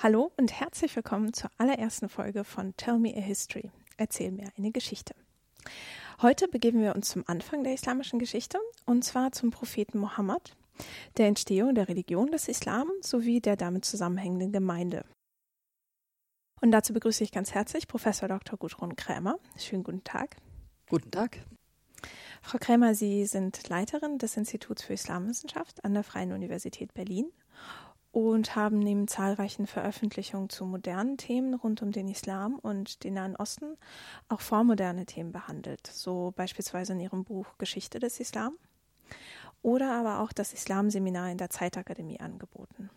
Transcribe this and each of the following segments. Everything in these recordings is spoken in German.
Hallo und herzlich willkommen zur allerersten Folge von Tell Me a History. Erzähl mir eine Geschichte. Heute begeben wir uns zum Anfang der islamischen Geschichte und zwar zum Propheten Mohammed, der Entstehung der Religion des Islam sowie der damit zusammenhängenden Gemeinde. Und dazu begrüße ich ganz herzlich Professor Dr. Gudrun Krämer. Schönen guten Tag. Guten Tag. Frau Krämer, Sie sind Leiterin des Instituts für Islamwissenschaft an der Freien Universität Berlin und haben neben zahlreichen Veröffentlichungen zu modernen Themen rund um den Islam und den Nahen Osten auch vormoderne Themen behandelt, so beispielsweise in ihrem Buch Geschichte des Islam oder aber auch das Islamseminar in der Zeitakademie angeboten.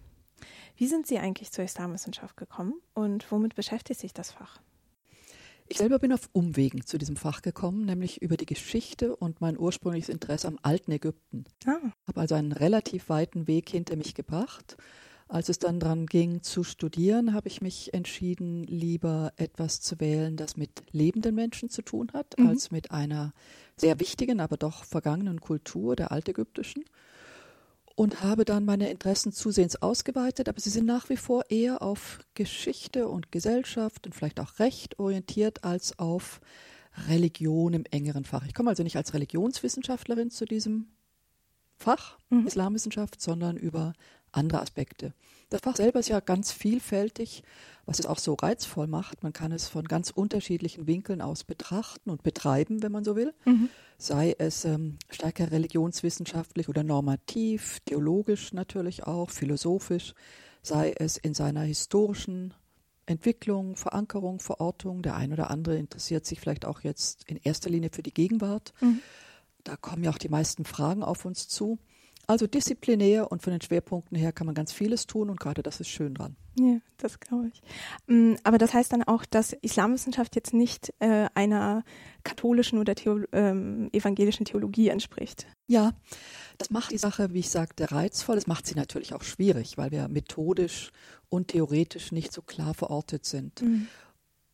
Wie sind Sie eigentlich zur Islamwissenschaft gekommen und womit beschäftigt sich das Fach? Ich selber bin auf Umwegen zu diesem Fach gekommen, nämlich über die Geschichte und mein ursprüngliches Interesse am alten Ägypten. Ah. Habe also einen relativ weiten Weg hinter mich gebracht. Als es dann daran ging zu studieren, habe ich mich entschieden, lieber etwas zu wählen, das mit lebenden Menschen zu tun hat, mhm. als mit einer sehr wichtigen, aber doch vergangenen Kultur der altägyptischen und habe dann meine Interessen zusehends ausgeweitet, aber sie sind nach wie vor eher auf Geschichte und Gesellschaft und vielleicht auch Recht orientiert als auf Religion im engeren Fach. Ich komme also nicht als Religionswissenschaftlerin zu diesem Fach mhm. Islamwissenschaft, sondern über andere Aspekte. Das Fach selber ist ja ganz vielfältig, was es auch so reizvoll macht. Man kann es von ganz unterschiedlichen Winkeln aus betrachten und betreiben, wenn man so will. Mhm. Sei es ähm, stärker religionswissenschaftlich oder normativ, theologisch natürlich auch, philosophisch, sei es in seiner historischen Entwicklung, Verankerung, Verortung. Der ein oder andere interessiert sich vielleicht auch jetzt in erster Linie für die Gegenwart. Mhm. Da kommen ja auch die meisten Fragen auf uns zu. Also disziplinär und von den Schwerpunkten her kann man ganz vieles tun und gerade das ist schön dran. Ja, das glaube ich. Mm, aber das heißt dann auch, dass Islamwissenschaft jetzt nicht äh, einer katholischen oder Theolo ähm, evangelischen Theologie entspricht. Ja, das macht die Sache, wie ich sagte, reizvoll. Das macht sie natürlich auch schwierig, weil wir methodisch und theoretisch nicht so klar verortet sind. Mhm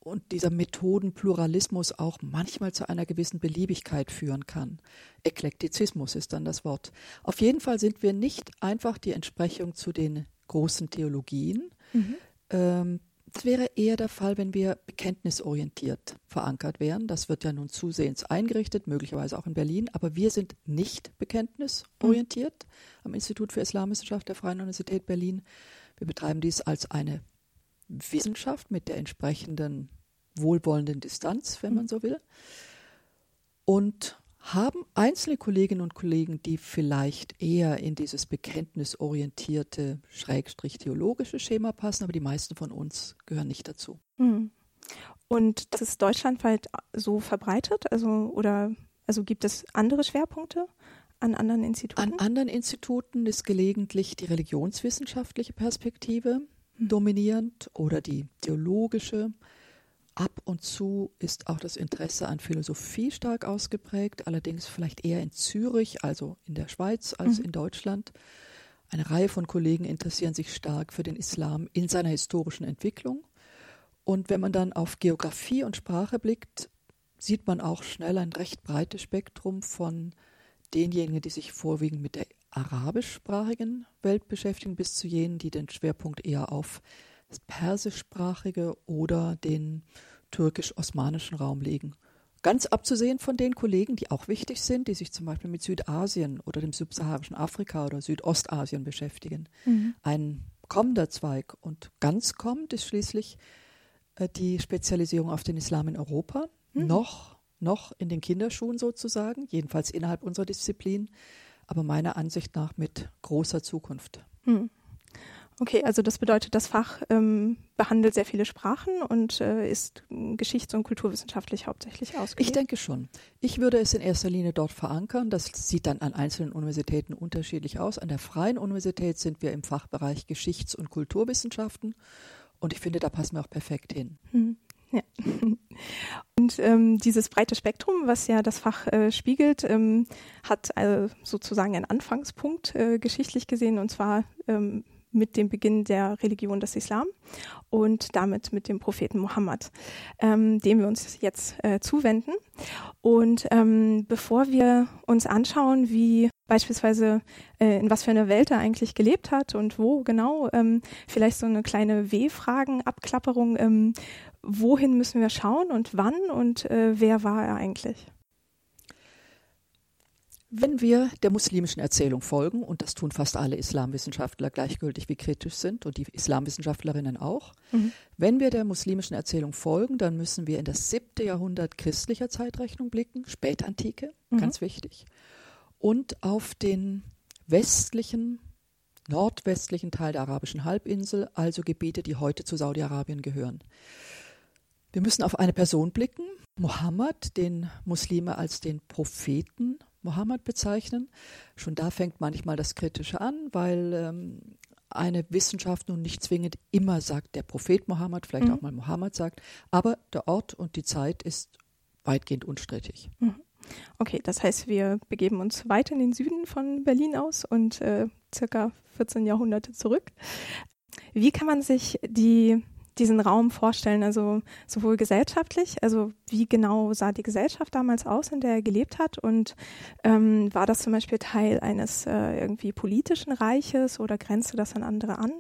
und dieser Methodenpluralismus auch manchmal zu einer gewissen Beliebigkeit führen kann. Eklektizismus ist dann das Wort. Auf jeden Fall sind wir nicht einfach die Entsprechung zu den großen Theologien. Mhm. Ähm, das wäre eher der Fall, wenn wir bekenntnisorientiert verankert wären. Das wird ja nun zusehends eingerichtet, möglicherweise auch in Berlin, aber wir sind nicht bekenntnisorientiert mhm. am Institut für Islamwissenschaft der Freien Universität Berlin. Wir betreiben dies als eine Wissenschaft mit der entsprechenden wohlwollenden Distanz, wenn man mhm. so will. Und haben einzelne Kolleginnen und Kollegen, die vielleicht eher in dieses bekenntnisorientierte, schrägstrich theologische Schema passen, aber die meisten von uns gehören nicht dazu. Mhm. Und das ist deutschlandweit so verbreitet? Also, oder also gibt es andere Schwerpunkte an anderen Instituten? An anderen Instituten ist gelegentlich die religionswissenschaftliche Perspektive mhm. dominierend oder die theologische. Ab und zu ist auch das Interesse an Philosophie stark ausgeprägt, allerdings vielleicht eher in Zürich, also in der Schweiz, als mhm. in Deutschland. Eine Reihe von Kollegen interessieren sich stark für den Islam in seiner historischen Entwicklung. Und wenn man dann auf Geografie und Sprache blickt, sieht man auch schnell ein recht breites Spektrum von denjenigen, die sich vorwiegend mit der arabischsprachigen Welt beschäftigen, bis zu jenen, die den Schwerpunkt eher auf das persischsprachige oder den türkisch-osmanischen Raum legen. Ganz abzusehen von den Kollegen, die auch wichtig sind, die sich zum Beispiel mit Südasien oder dem subsaharischen Afrika oder Südostasien beschäftigen. Mhm. Ein kommender Zweig und ganz kommt ist schließlich äh, die Spezialisierung auf den Islam in Europa. Mhm. Noch, noch in den Kinderschuhen sozusagen, jedenfalls innerhalb unserer Disziplin, aber meiner Ansicht nach mit großer Zukunft. Mhm. Okay, also das bedeutet, das Fach ähm, behandelt sehr viele Sprachen und äh, ist geschichts- und kulturwissenschaftlich hauptsächlich ausgelegt. Ich denke schon. Ich würde es in erster Linie dort verankern. Das sieht dann an einzelnen Universitäten unterschiedlich aus. An der Freien Universität sind wir im Fachbereich Geschichts- und Kulturwissenschaften und ich finde, da passen wir auch perfekt hin. Hm. Ja. Und ähm, dieses breite Spektrum, was ja das Fach äh, spiegelt, ähm, hat äh, sozusagen einen Anfangspunkt äh, geschichtlich gesehen, und zwar ähm, mit dem Beginn der Religion des Islam und damit mit dem Propheten Mohammed, ähm, dem wir uns jetzt äh, zuwenden. Und ähm, bevor wir uns anschauen, wie beispielsweise äh, in was für einer Welt er eigentlich gelebt hat und wo genau, ähm, vielleicht so eine kleine W-Fragen-Abklapperung, ähm, wohin müssen wir schauen und wann und äh, wer war er eigentlich? Wenn wir der muslimischen Erzählung folgen, und das tun fast alle Islamwissenschaftler gleichgültig wie kritisch sind und die Islamwissenschaftlerinnen auch, mhm. wenn wir der muslimischen Erzählung folgen, dann müssen wir in das siebte Jahrhundert christlicher Zeitrechnung blicken, Spätantike, mhm. ganz wichtig, und auf den westlichen, nordwestlichen Teil der arabischen Halbinsel, also Gebiete, die heute zu Saudi-Arabien gehören. Wir müssen auf eine Person blicken, Mohammed, den Muslime als den Propheten Mohammed bezeichnen. Schon da fängt manchmal das Kritische an, weil ähm, eine Wissenschaft nun nicht zwingend immer sagt, der Prophet Mohammed, vielleicht mhm. auch mal Mohammed sagt, aber der Ort und die Zeit ist weitgehend unstrittig. Mhm. Okay, das heißt, wir begeben uns weiter in den Süden von Berlin aus und äh, circa 14 Jahrhunderte zurück. Wie kann man sich die diesen Raum vorstellen, also sowohl gesellschaftlich, also wie genau sah die Gesellschaft damals aus, in der er gelebt hat und ähm, war das zum Beispiel Teil eines äh, irgendwie politischen Reiches oder grenzte das an andere an?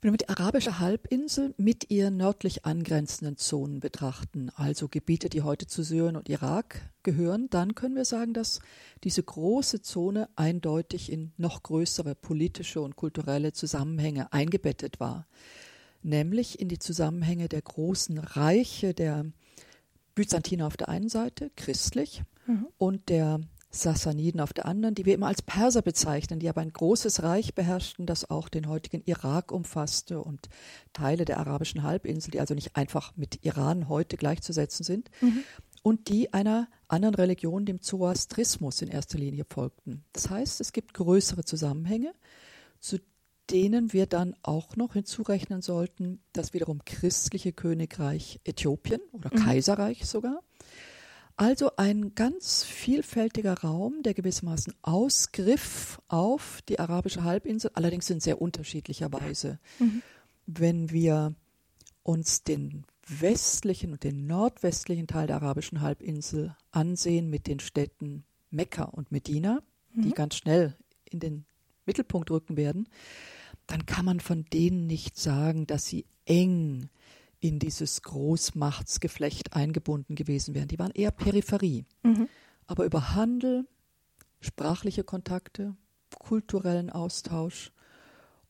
Wenn wir die arabische Halbinsel mit ihren nördlich angrenzenden Zonen betrachten, also Gebiete, die heute zu Syrien und Irak gehören, dann können wir sagen, dass diese große Zone eindeutig in noch größere politische und kulturelle Zusammenhänge eingebettet war nämlich in die Zusammenhänge der großen Reiche der Byzantiner auf der einen Seite, christlich, mhm. und der Sassaniden auf der anderen, die wir immer als Perser bezeichnen, die aber ein großes Reich beherrschten, das auch den heutigen Irak umfasste und Teile der arabischen Halbinsel, die also nicht einfach mit Iran heute gleichzusetzen sind, mhm. und die einer anderen Religion, dem Zoroastrismus in erster Linie folgten. Das heißt, es gibt größere Zusammenhänge, zu denen wir dann auch noch hinzurechnen sollten, das wiederum christliche Königreich Äthiopien oder mhm. Kaiserreich sogar. Also ein ganz vielfältiger Raum, der gewissermaßen Ausgriff auf die arabische Halbinsel, allerdings in sehr unterschiedlicher Weise. Mhm. Wenn wir uns den westlichen und den nordwestlichen Teil der arabischen Halbinsel ansehen mit den Städten Mekka und Medina, mhm. die ganz schnell in den Mittelpunkt rücken werden, dann kann man von denen nicht sagen, dass sie eng in dieses Großmachtsgeflecht eingebunden gewesen wären. Die waren eher Peripherie. Mhm. Aber über Handel, sprachliche Kontakte, kulturellen Austausch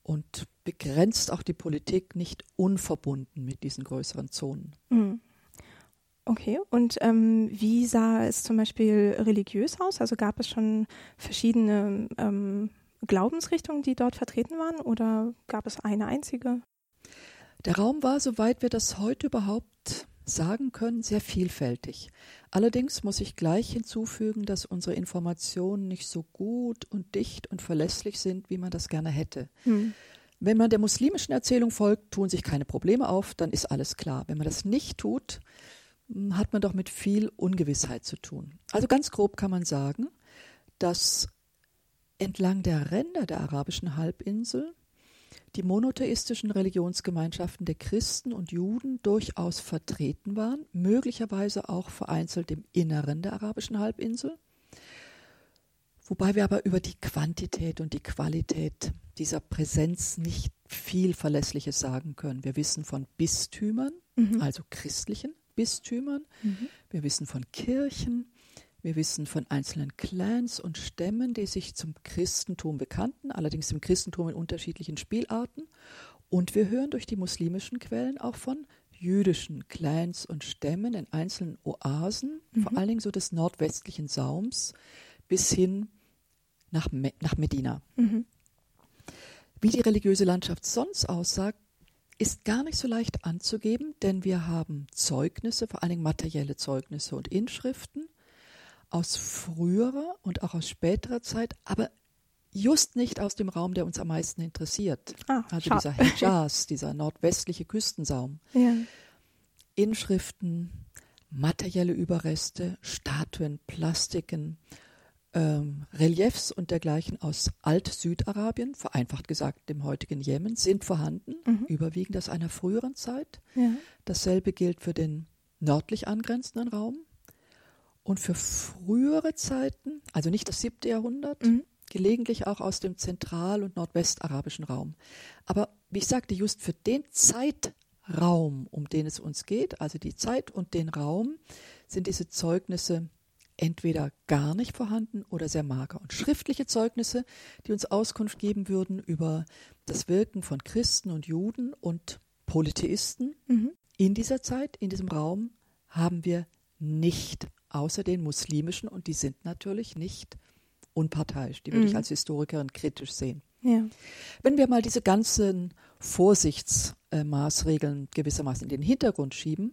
und begrenzt auch die Politik nicht unverbunden mit diesen größeren Zonen. Mhm. Okay, und ähm, wie sah es zum Beispiel religiös aus? Also gab es schon verschiedene ähm, Glaubensrichtungen, die dort vertreten waren, oder gab es eine einzige? Der Raum war, soweit wir das heute überhaupt sagen können, sehr vielfältig. Allerdings muss ich gleich hinzufügen, dass unsere Informationen nicht so gut und dicht und verlässlich sind, wie man das gerne hätte. Hm. Wenn man der muslimischen Erzählung folgt, tun sich keine Probleme auf, dann ist alles klar. Wenn man das nicht tut, hm, hat man doch mit viel Ungewissheit zu tun. Also ganz grob kann man sagen, dass entlang der Ränder der arabischen Halbinsel die monotheistischen Religionsgemeinschaften der Christen und Juden durchaus vertreten waren, möglicherweise auch vereinzelt im Inneren der arabischen Halbinsel. Wobei wir aber über die Quantität und die Qualität dieser Präsenz nicht viel Verlässliches sagen können. Wir wissen von Bistümern, mhm. also christlichen Bistümern. Mhm. Wir wissen von Kirchen. Wir wissen von einzelnen Clans und Stämmen, die sich zum Christentum bekannten, allerdings im Christentum in unterschiedlichen Spielarten. Und wir hören durch die muslimischen Quellen auch von jüdischen Clans und Stämmen in einzelnen Oasen, mhm. vor allen Dingen so des nordwestlichen Saums bis hin nach, Me nach Medina. Mhm. Wie die religiöse Landschaft sonst aussah, ist gar nicht so leicht anzugeben, denn wir haben Zeugnisse, vor allen Dingen materielle Zeugnisse und Inschriften aus früherer und auch aus späterer Zeit, aber just nicht aus dem Raum, der uns am meisten interessiert. Ah, also dieser Hijaz, dieser nordwestliche Küstensaum. Ja. Inschriften, materielle Überreste, Statuen, Plastiken, ähm, Reliefs und dergleichen aus Alt-Südarabien, vereinfacht gesagt dem heutigen Jemen, sind vorhanden, mhm. überwiegend aus einer früheren Zeit. Ja. Dasselbe gilt für den nördlich angrenzenden Raum. Und für frühere Zeiten, also nicht das siebte Jahrhundert, mhm. gelegentlich auch aus dem zentral- und nordwestarabischen Raum. Aber wie ich sagte, just für den Zeitraum, um den es uns geht, also die Zeit und den Raum, sind diese Zeugnisse entweder gar nicht vorhanden oder sehr mager. Und schriftliche Zeugnisse, die uns Auskunft geben würden über das Wirken von Christen und Juden und Polytheisten mhm. in dieser Zeit, in diesem Raum, haben wir nicht, außer den muslimischen, und die sind natürlich nicht unparteiisch. Die würde mhm. ich als Historikerin kritisch sehen. Ja. Wenn wir mal diese ganzen Vorsichtsmaßregeln gewissermaßen in den Hintergrund schieben,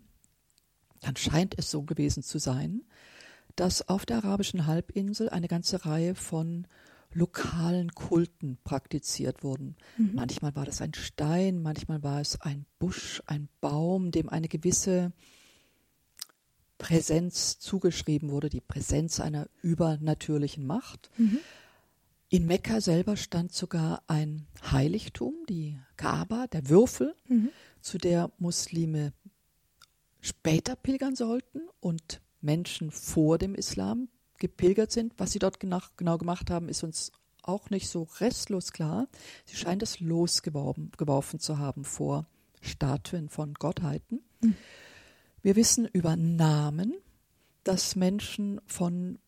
dann scheint es so gewesen zu sein, dass auf der arabischen Halbinsel eine ganze Reihe von lokalen Kulten praktiziert wurden. Mhm. Manchmal war das ein Stein, manchmal war es ein Busch, ein Baum, dem eine gewisse Präsenz zugeschrieben wurde, die Präsenz einer übernatürlichen Macht. Mhm. In Mekka selber stand sogar ein Heiligtum, die Kaaba, der Würfel, mhm. zu der Muslime später pilgern sollten und Menschen vor dem Islam gepilgert sind. Was sie dort genau, genau gemacht haben, ist uns auch nicht so restlos klar. Sie scheinen das losgeworfen zu haben vor Statuen von Gottheiten. Mhm. Wir wissen über Namen, dass Menschen von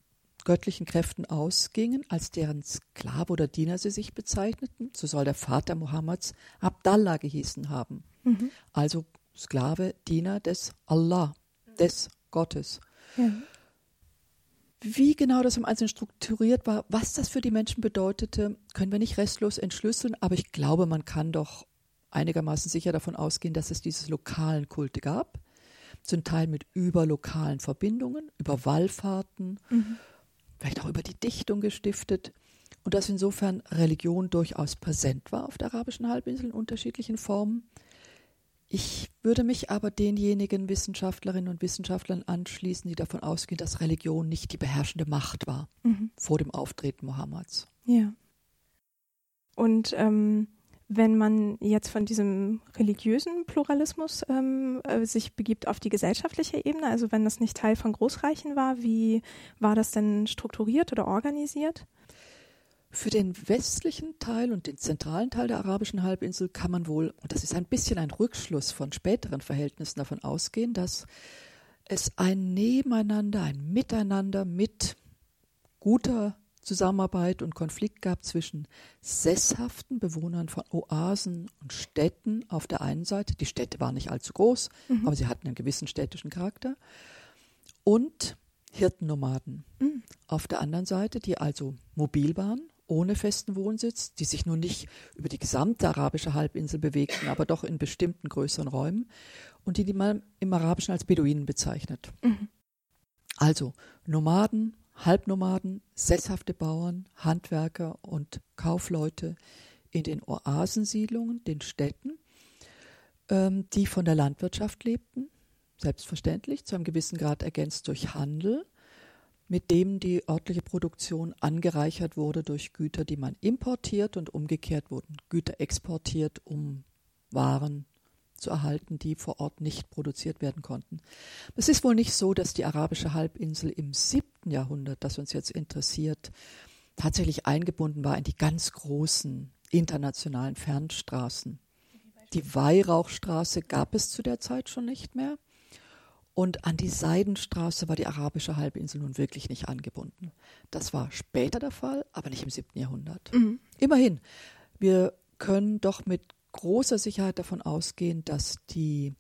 göttlichen Kräften ausgingen, als deren Sklave oder Diener sie sich bezeichneten. So soll der Vater Mohammeds Abdallah gehießen haben. Mhm. Also Sklave, Diener des Allah, des Gottes. Ja. Wie genau das im Einzelnen strukturiert war, was das für die Menschen bedeutete, können wir nicht restlos entschlüsseln, aber ich glaube, man kann doch einigermaßen sicher davon ausgehen, dass es diese lokalen Kulte gab, zum Teil mit überlokalen Verbindungen, über Wallfahrten, mhm. vielleicht auch über die Dichtung gestiftet und dass insofern Religion durchaus präsent war auf der arabischen Halbinsel in unterschiedlichen Formen. Ich würde mich aber denjenigen Wissenschaftlerinnen und Wissenschaftlern anschließen, die davon ausgehen, dass Religion nicht die beherrschende Macht war mhm. vor dem Auftreten Mohammeds. Ja. Und ähm, wenn man jetzt von diesem religiösen Pluralismus ähm, äh, sich begibt auf die gesellschaftliche Ebene, also wenn das nicht Teil von Großreichen war, wie war das denn strukturiert oder organisiert? Für den westlichen Teil und den zentralen Teil der arabischen Halbinsel kann man wohl, und das ist ein bisschen ein Rückschluss von späteren Verhältnissen, davon ausgehen, dass es ein Nebeneinander, ein Miteinander mit guter Zusammenarbeit und Konflikt gab zwischen sesshaften Bewohnern von Oasen und Städten auf der einen Seite, die Städte waren nicht allzu groß, mhm. aber sie hatten einen gewissen städtischen Charakter, und Hirtennomaden mhm. auf der anderen Seite, die also mobil waren ohne festen Wohnsitz, die sich nun nicht über die gesamte arabische Halbinsel bewegten, aber doch in bestimmten größeren Räumen und die, die man im Arabischen als Beduinen bezeichnet. Mhm. Also Nomaden, Halbnomaden, sesshafte Bauern, Handwerker und Kaufleute in den Oasensiedlungen, den Städten, ähm, die von der Landwirtschaft lebten, selbstverständlich, zu einem gewissen Grad ergänzt durch Handel mit dem die örtliche Produktion angereichert wurde durch Güter, die man importiert und umgekehrt wurden Güter exportiert, um Waren zu erhalten, die vor Ort nicht produziert werden konnten. Es ist wohl nicht so, dass die arabische Halbinsel im siebten Jahrhundert, das uns jetzt interessiert, tatsächlich eingebunden war in die ganz großen internationalen Fernstraßen. Die Weihrauchstraße gab es zu der Zeit schon nicht mehr. Und an die Seidenstraße war die arabische Halbinsel nun wirklich nicht angebunden. Das war später der Fall, aber nicht im siebten Jahrhundert. Mhm. Immerhin, wir können doch mit großer Sicherheit davon ausgehen, dass die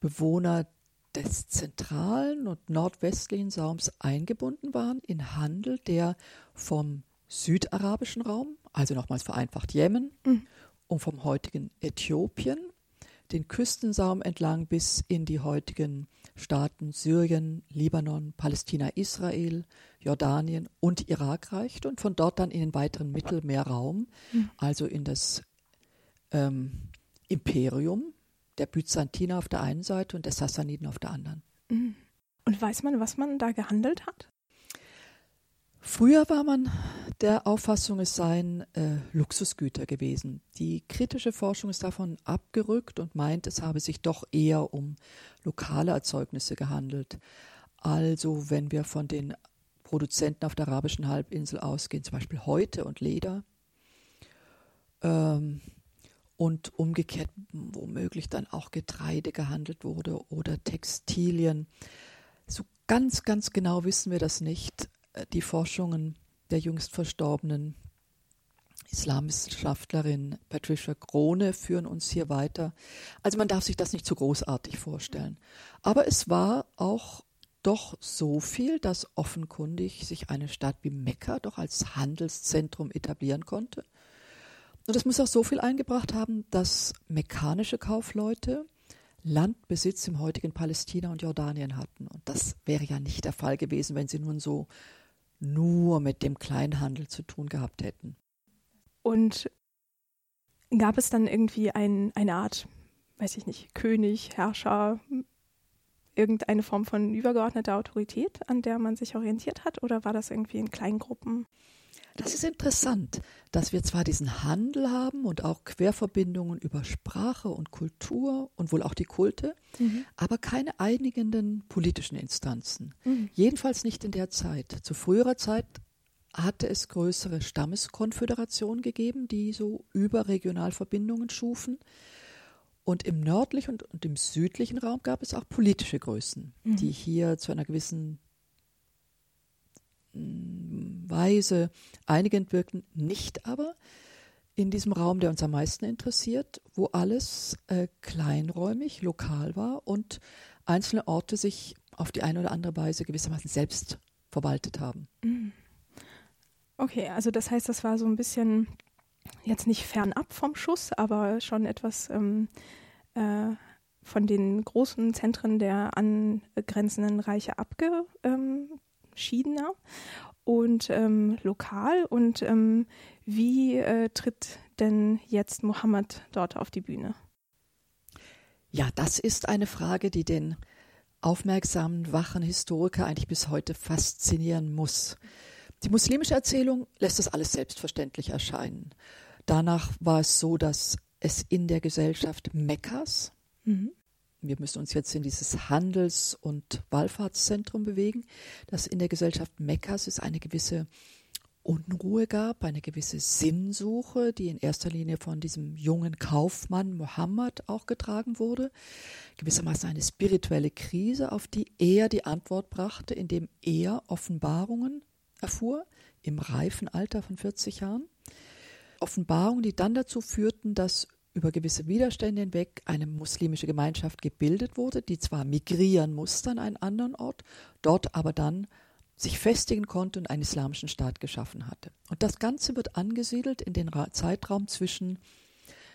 Bewohner des zentralen und nordwestlichen Saums eingebunden waren in Handel, der vom südarabischen Raum, also nochmals vereinfacht Jemen, mhm. und vom heutigen Äthiopien, den Küstensaum entlang bis in die heutigen Staaten Syrien, Libanon, Palästina, Israel, Jordanien und Irak reicht und von dort dann in den weiteren Mittelmeerraum, mhm. also in das ähm, Imperium der Byzantiner auf der einen Seite und der Sassaniden auf der anderen. Mhm. Und weiß man, was man da gehandelt hat? Früher war man der Auffassung, es seien äh, Luxusgüter gewesen. Die kritische Forschung ist davon abgerückt und meint, es habe sich doch eher um lokale Erzeugnisse gehandelt. Also wenn wir von den Produzenten auf der arabischen Halbinsel ausgehen, zum Beispiel Häute und Leder. Ähm, und umgekehrt womöglich dann auch Getreide gehandelt wurde oder Textilien. So ganz, ganz genau wissen wir das nicht. Äh, die Forschungen der jüngst verstorbenen Islamwissenschaftlerin Patricia Krone führen uns hier weiter. Also man darf sich das nicht zu großartig vorstellen. Aber es war auch doch so viel, dass offenkundig sich eine Stadt wie Mekka doch als Handelszentrum etablieren konnte. Und das muss auch so viel eingebracht haben, dass mekkanische Kaufleute Landbesitz im heutigen Palästina und Jordanien hatten. Und das wäre ja nicht der Fall gewesen, wenn sie nun so nur mit dem Kleinhandel zu tun gehabt hätten. Und gab es dann irgendwie ein, eine Art, weiß ich nicht, König, Herrscher, irgendeine Form von übergeordneter Autorität, an der man sich orientiert hat? Oder war das irgendwie in Kleingruppen? Das ist interessant, dass wir zwar diesen Handel haben und auch Querverbindungen über Sprache und Kultur und wohl auch die Kulte, mhm. aber keine einigenden politischen Instanzen. Mhm. Jedenfalls nicht in der Zeit. Zu früherer Zeit hatte es größere Stammeskonföderationen gegeben, die so überregional Verbindungen schufen. Und im nördlichen und, und, im südlichen Raum gab es auch politische Größen, mhm. die hier zu einer gewissen Weise einigend wirkten, nicht aber in diesem Raum, der uns am meisten interessiert, wo alles äh, kleinräumig, lokal war und einzelne Orte sich auf die eine oder andere Weise gewissermaßen selbst verwaltet haben. Mhm. Okay, also das heißt, das war so ein bisschen jetzt nicht fernab vom Schuss, aber schon etwas ähm, äh, von den großen Zentren der angrenzenden Reiche abgeschiedener und ähm, lokal. Und ähm, wie äh, tritt denn jetzt Mohammed dort auf die Bühne? Ja, das ist eine Frage, die den aufmerksamen, wachen Historiker eigentlich bis heute faszinieren muss. Die muslimische Erzählung lässt das alles selbstverständlich erscheinen. Danach war es so, dass es in der Gesellschaft Mekkas, mhm. Wir müssen uns jetzt in dieses Handels- und Wallfahrtszentrum bewegen, dass in der Gesellschaft Mekkas es eine gewisse Unruhe gab, eine gewisse Sinnsuche, die in erster Linie von diesem jungen Kaufmann Mohammed auch getragen wurde, gewissermaßen eine spirituelle Krise, auf die er die Antwort brachte, indem er Offenbarungen erfuhr, im reifen Alter von 40 Jahren. Offenbarungen, die dann dazu führten, dass über gewisse Widerstände hinweg eine muslimische Gemeinschaft gebildet wurde, die zwar migrieren musste an einen anderen Ort, dort aber dann sich festigen konnte und einen islamischen Staat geschaffen hatte. Und das Ganze wird angesiedelt in den Zeitraum zwischen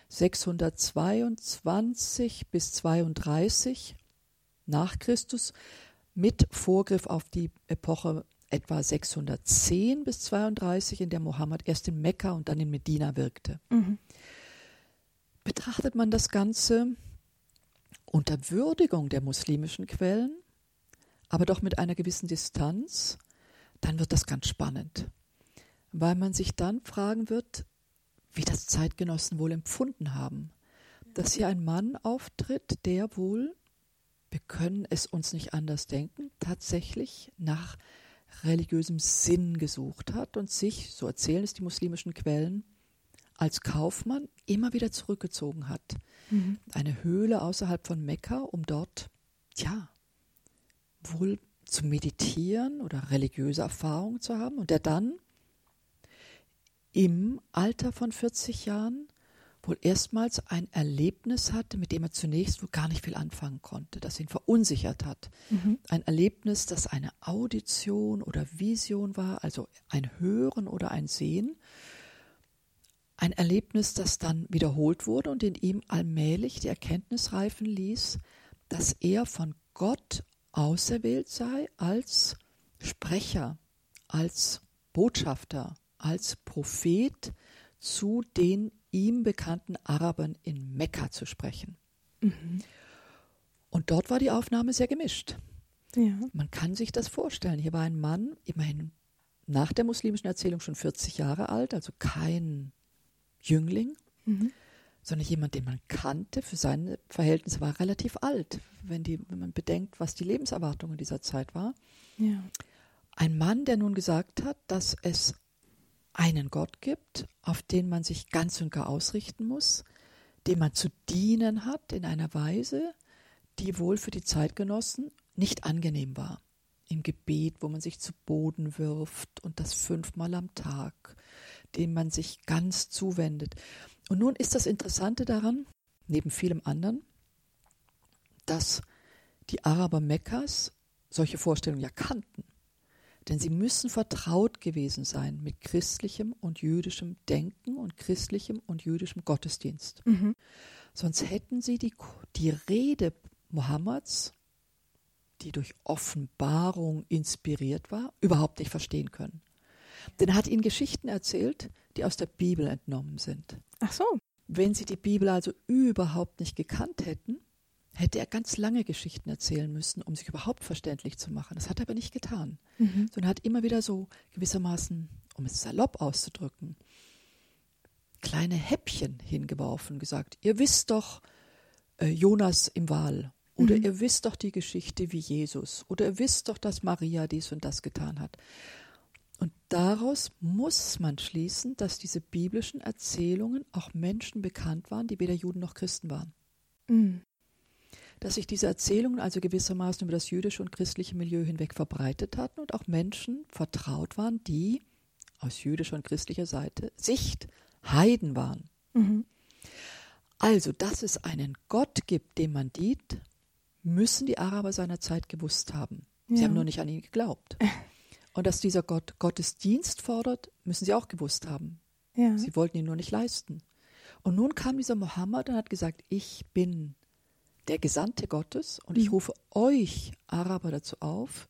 622 bis 32 nach Christus mit Vorgriff auf die Epoche etwa 610 bis 32, in der Mohammed erst in Mekka und dann in Medina wirkte. Mhm. Betrachtet man das Ganze unter Würdigung der muslimischen Quellen, aber doch mit einer gewissen Distanz, dann wird das ganz spannend, weil man sich dann fragen wird, wie das Zeitgenossen wohl empfunden haben, dass hier ein Mann auftritt, der wohl, wir können es uns nicht anders denken, tatsächlich nach religiösem Sinn gesucht hat und sich, so erzählen es die muslimischen Quellen, als Kaufmann immer wieder zurückgezogen hat. Mhm. Eine Höhle außerhalb von Mekka, um dort, ja, wohl zu meditieren oder religiöse Erfahrungen zu haben und der dann im Alter von 40 Jahren wohl erstmals ein Erlebnis hatte, mit dem er zunächst wohl gar nicht viel anfangen konnte, das ihn verunsichert hat. Mhm. Ein Erlebnis, das eine Audition oder Vision war, also ein Hören oder ein Sehen. Ein Erlebnis, das dann wiederholt wurde und in ihm allmählich die Erkenntnis reifen ließ, dass er von Gott auserwählt sei als Sprecher, als Botschafter, als Prophet zu den ihm bekannten Arabern in Mekka zu sprechen. Mhm. Und dort war die Aufnahme sehr gemischt. Ja. Man kann sich das vorstellen. Hier war ein Mann, immerhin nach der muslimischen Erzählung schon 40 Jahre alt, also kein Jüngling, mhm. sondern jemand, den man kannte. Für seine Verhältnisse war relativ alt, wenn, die, wenn man bedenkt, was die Lebenserwartung in dieser Zeit war. Ja. Ein Mann, der nun gesagt hat, dass es einen Gott gibt, auf den man sich ganz und gar ausrichten muss, dem man zu dienen hat in einer Weise, die wohl für die Zeitgenossen nicht angenehm war. Im Gebet, wo man sich zu Boden wirft und das fünfmal am Tag, dem man sich ganz zuwendet. Und nun ist das Interessante daran, neben vielem anderen, dass die Araber Mekkas solche Vorstellungen ja kannten. Denn sie müssen vertraut gewesen sein mit christlichem und jüdischem Denken und christlichem und jüdischem Gottesdienst. Mhm. Sonst hätten sie die, die Rede Mohammeds, die durch Offenbarung inspiriert war, überhaupt nicht verstehen können. Denn er hat ihnen Geschichten erzählt, die aus der Bibel entnommen sind. Ach so. Wenn sie die Bibel also überhaupt nicht gekannt hätten, hätte er ganz lange Geschichten erzählen müssen, um sich überhaupt verständlich zu machen. Das hat er aber nicht getan, mhm. sondern hat immer wieder so gewissermaßen, um es salopp auszudrücken, kleine Häppchen hingeworfen, gesagt, ihr wisst doch äh, Jonas im Wal oder mhm. ihr wisst doch die Geschichte wie Jesus oder ihr wisst doch, dass Maria dies und das getan hat. Daraus muss man schließen, dass diese biblischen Erzählungen auch Menschen bekannt waren, die weder Juden noch Christen waren. Mhm dass sich diese Erzählungen also gewissermaßen über das jüdische und christliche Milieu hinweg verbreitet hatten und auch Menschen vertraut waren, die aus jüdischer und christlicher Seite Sicht Heiden waren. Mhm. Also, dass es einen Gott gibt, dem man dient, müssen die Araber seiner Zeit gewusst haben. Sie ja. haben nur nicht an ihn geglaubt. Und dass dieser Gott Gottes Dienst fordert, müssen sie auch gewusst haben. Ja. Sie wollten ihn nur nicht leisten. Und nun kam dieser Mohammed und hat gesagt, ich bin der Gesandte Gottes und ich mhm. rufe euch Araber dazu auf,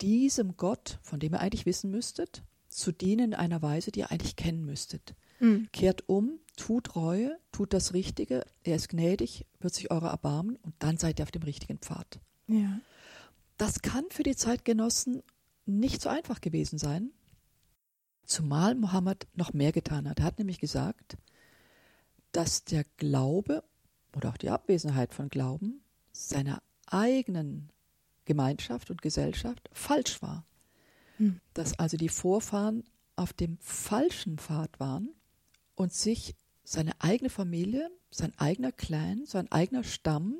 diesem Gott, von dem ihr eigentlich wissen müsstet, zu dienen in einer Weise, die ihr eigentlich kennen müsstet. Mhm. Kehrt um, tut Reue, tut das Richtige, er ist gnädig, wird sich eurer erbarmen und dann seid ihr auf dem richtigen Pfad. Ja. Das kann für die Zeitgenossen nicht so einfach gewesen sein, zumal Mohammed noch mehr getan hat. Er hat nämlich gesagt, dass der Glaube oder auch die Abwesenheit von Glauben seiner eigenen Gemeinschaft und Gesellschaft falsch war. Hm. Dass also die Vorfahren auf dem falschen Pfad waren und sich seine eigene Familie, sein eigener Clan, sein eigener Stamm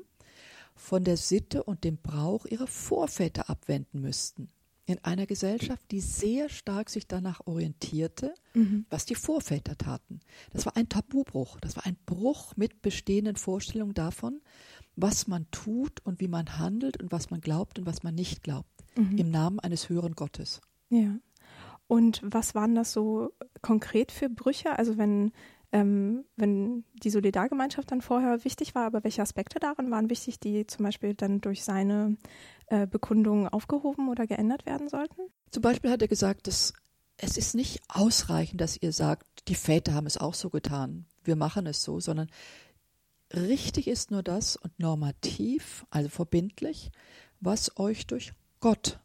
von der Sitte und dem Brauch ihrer Vorväter abwenden müssten in einer Gesellschaft, die sehr stark sich danach orientierte, mhm. was die Vorväter taten. Das war ein Tabubruch, das war ein Bruch mit bestehenden Vorstellungen davon, was man tut und wie man handelt und was man glaubt und was man nicht glaubt, mhm. im Namen eines höheren Gottes. Ja. Und was waren das so konkret für Brüche? Also wenn ähm, wenn die Solidargemeinschaft dann vorher wichtig war, aber welche Aspekte darin waren wichtig, die zum Beispiel dann durch seine äh, Bekundungen aufgehoben oder geändert werden sollten? Zum Beispiel hat er gesagt, dass es ist nicht ausreichend, dass ihr sagt, die Väter haben es auch so getan, wir machen es so, sondern richtig ist nur das und normativ, also verbindlich, was euch durch Gott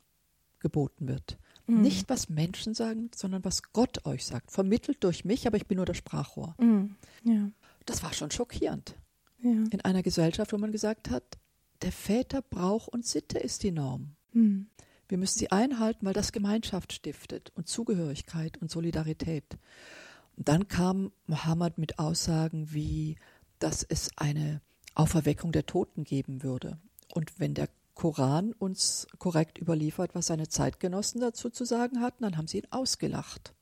geboten wird. Mhm. Nicht, was Menschen sagen, sondern was Gott euch sagt. Vermittelt durch mich, aber ich bin nur das Sprachrohr. Mhm. Ja. Das war schon schockierend. Ja. In einer Gesellschaft, wo man gesagt hat, der Väter Brauch und Sitte ist die Norm. Mhm. Wir müssen sie einhalten, weil das Gemeinschaft stiftet und Zugehörigkeit und Solidarität. Und dann kam Mohammed mit Aussagen wie, dass es eine Auferweckung der Toten geben würde. Und wenn der Koran uns korrekt überliefert, was seine Zeitgenossen dazu zu sagen hatten, dann haben sie ihn ausgelacht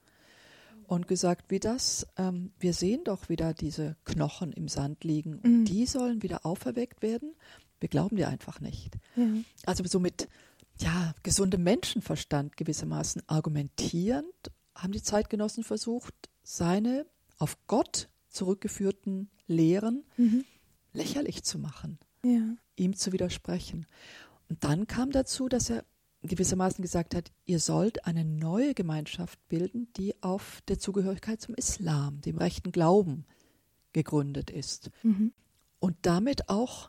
und gesagt, wie das, ähm, wir sehen doch wieder diese Knochen im Sand liegen, mhm. die sollen wieder auferweckt werden. Wir glauben dir einfach nicht. Mhm. Also so mit ja, gesundem Menschenverstand gewissermaßen argumentierend haben die Zeitgenossen versucht, seine auf Gott zurückgeführten Lehren mhm. lächerlich zu machen, ja. ihm zu widersprechen. Und dann kam dazu, dass er gewissermaßen gesagt hat, ihr sollt eine neue Gemeinschaft bilden, die auf der Zugehörigkeit zum Islam, dem rechten Glauben gegründet ist. Mhm. Und damit auch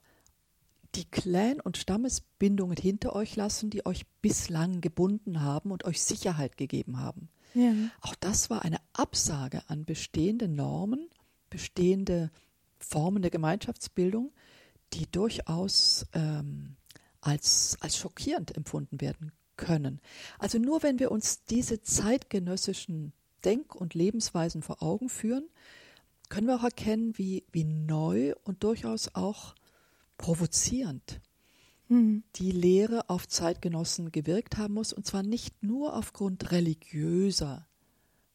die Clan- und Stammesbindungen hinter euch lassen, die euch bislang gebunden haben und euch Sicherheit gegeben haben. Ja. Auch das war eine Absage an bestehende Normen, bestehende Formen der Gemeinschaftsbildung, die durchaus ähm, als, als schockierend empfunden werden können. Also nur wenn wir uns diese zeitgenössischen Denk- und Lebensweisen vor Augen führen, können wir auch erkennen, wie, wie neu und durchaus auch provozierend mhm. die Lehre auf Zeitgenossen gewirkt haben muss, und zwar nicht nur aufgrund religiöser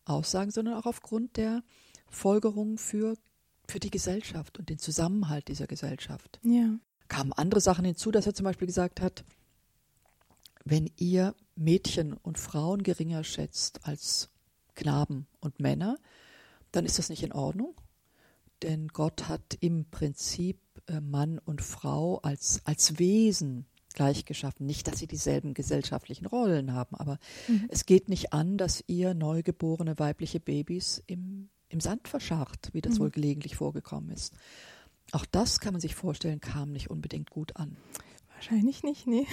Aussagen, sondern auch aufgrund der Folgerungen für, für die Gesellschaft und den Zusammenhalt dieser Gesellschaft. Ja. Kamen andere Sachen hinzu, dass er zum Beispiel gesagt hat, wenn ihr Mädchen und Frauen geringer schätzt als Knaben und Männer, dann ist das nicht in Ordnung. Denn Gott hat im Prinzip Mann und Frau als, als Wesen gleich geschaffen. Nicht, dass sie dieselben gesellschaftlichen Rollen haben, aber mhm. es geht nicht an, dass ihr neugeborene weibliche Babys im, im Sand verscharrt, wie das mhm. wohl gelegentlich vorgekommen ist. Auch das kann man sich vorstellen, kam nicht unbedingt gut an. Wahrscheinlich nicht, nee.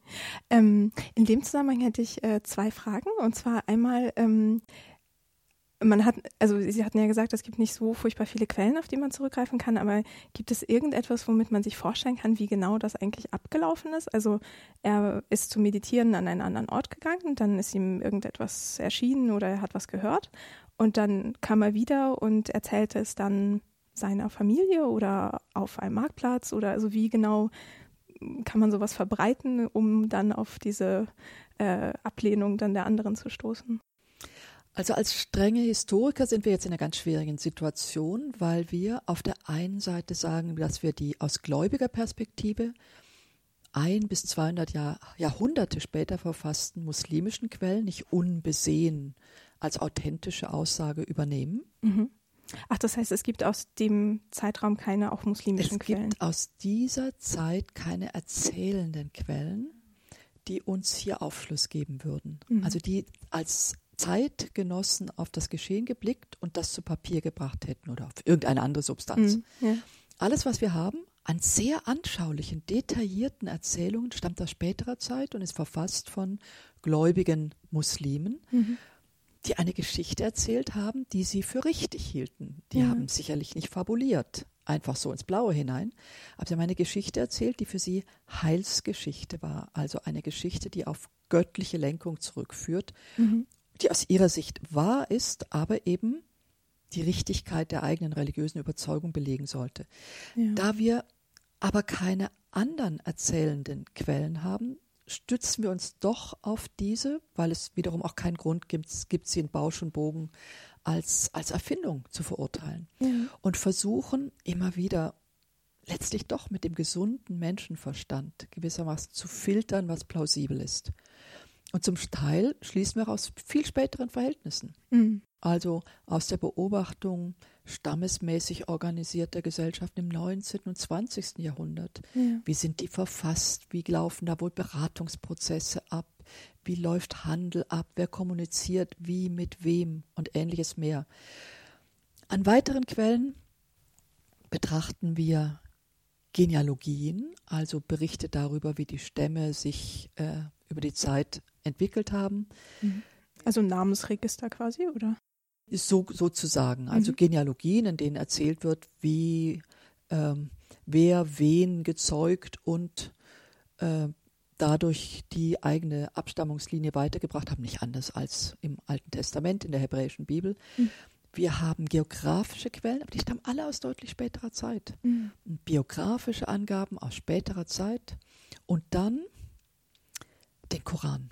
ähm, in dem Zusammenhang hätte ich äh, zwei Fragen. Und zwar einmal, ähm, man hat, also Sie hatten ja gesagt, es gibt nicht so furchtbar viele Quellen, auf die man zurückgreifen kann, aber gibt es irgendetwas, womit man sich vorstellen kann, wie genau das eigentlich abgelaufen ist? Also er ist zum Meditieren an einen anderen Ort gegangen, dann ist ihm irgendetwas erschienen oder er hat was gehört und dann kam er wieder und erzählte es dann seiner Familie oder auf einem Marktplatz oder also wie genau kann man sowas verbreiten, um dann auf diese äh, Ablehnung dann der anderen zu stoßen? Also als strenge Historiker sind wir jetzt in einer ganz schwierigen Situation, weil wir auf der einen Seite sagen, dass wir die aus gläubiger Perspektive ein bis 200 Jahr, Jahrhunderte später verfassten muslimischen Quellen nicht unbesehen als authentische Aussage übernehmen. Mhm. Ach, das heißt, es gibt aus dem Zeitraum keine auch muslimischen es Quellen? Es gibt aus dieser Zeit keine erzählenden Quellen, die uns hier Aufschluss geben würden. Mhm. Also die als Zeitgenossen auf das Geschehen geblickt und das zu Papier gebracht hätten oder auf irgendeine andere Substanz. Mhm, ja. Alles, was wir haben, an sehr anschaulichen, detaillierten Erzählungen, stammt aus späterer Zeit und ist verfasst von gläubigen Muslimen, mhm. die eine Geschichte erzählt haben, die sie für richtig hielten. Die ja. haben sicherlich nicht fabuliert, einfach so ins Blaue hinein, aber sie haben eine Geschichte erzählt, die für sie Heilsgeschichte war, also eine Geschichte, die auf göttliche Lenkung zurückführt mhm die aus ihrer Sicht wahr ist, aber eben die Richtigkeit der eigenen religiösen Überzeugung belegen sollte. Ja. Da wir aber keine anderen erzählenden Quellen haben, stützen wir uns doch auf diese, weil es wiederum auch keinen Grund gibt, gibt sie in Bausch und Bogen als, als Erfindung zu verurteilen. Ja. Und versuchen immer wieder letztlich doch mit dem gesunden Menschenverstand gewissermaßen zu filtern, was plausibel ist. Und zum Teil schließen wir aus viel späteren Verhältnissen. Mhm. Also aus der Beobachtung stammesmäßig organisierter Gesellschaften im 19. und 20. Jahrhundert. Ja. Wie sind die verfasst? Wie laufen da wohl Beratungsprozesse ab? Wie läuft Handel ab? Wer kommuniziert wie mit wem und ähnliches mehr? An weiteren Quellen betrachten wir Genealogien, also Berichte darüber, wie die Stämme sich äh, über die Zeit entwickelt haben. Mhm. Also ein Namensregister quasi, oder? So, sozusagen, also mhm. Genealogien, in denen erzählt wird, wie ähm, wer wen gezeugt und äh, dadurch die eigene Abstammungslinie weitergebracht haben, nicht anders als im Alten Testament, in der hebräischen Bibel. Mhm. Wir haben geografische Quellen, aber die stammen alle aus deutlich späterer Zeit. Mhm. Biografische Angaben aus späterer Zeit und dann den Koran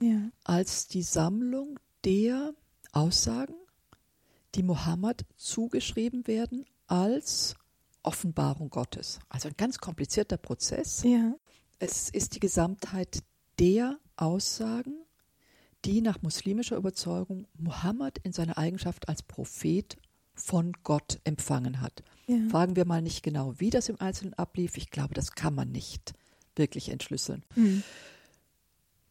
ja. als die Sammlung der Aussagen, die Mohammed zugeschrieben werden als Offenbarung Gottes. Also ein ganz komplizierter Prozess. Ja. Es ist die Gesamtheit der Aussagen, die nach muslimischer Überzeugung Mohammed in seiner Eigenschaft als Prophet von Gott empfangen hat. Ja. Fragen wir mal nicht genau, wie das im Einzelnen ablief. Ich glaube, das kann man nicht wirklich entschlüsseln. Mhm.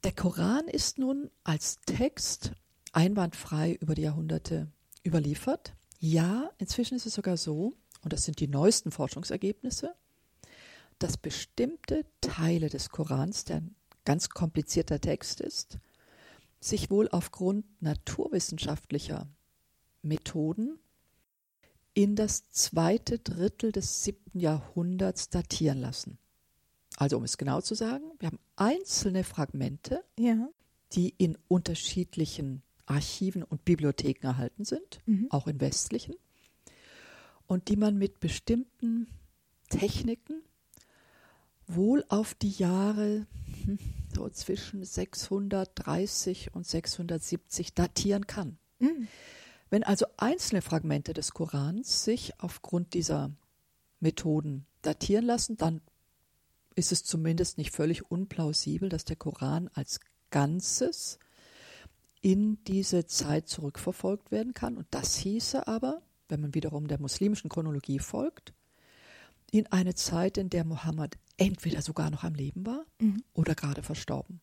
Der Koran ist nun als Text einwandfrei über die Jahrhunderte überliefert. Ja, inzwischen ist es sogar so, und das sind die neuesten Forschungsergebnisse, dass bestimmte Teile des Korans, der ein ganz komplizierter Text ist, sich wohl aufgrund naturwissenschaftlicher Methoden in das zweite Drittel des siebten Jahrhunderts datieren lassen. Also um es genau zu sagen, wir haben einzelne Fragmente, ja. die in unterschiedlichen Archiven und Bibliotheken erhalten sind, mhm. auch in westlichen, und die man mit bestimmten Techniken wohl auf die Jahre hm, so zwischen 630 und 670 datieren kann. Mhm. Wenn also einzelne Fragmente des Korans sich aufgrund dieser Methoden datieren lassen, dann ist es zumindest nicht völlig unplausibel, dass der Koran als Ganzes in diese Zeit zurückverfolgt werden kann. Und das hieße aber, wenn man wiederum der muslimischen Chronologie folgt, in eine Zeit, in der Mohammed entweder sogar noch am Leben war mhm. oder gerade verstorben.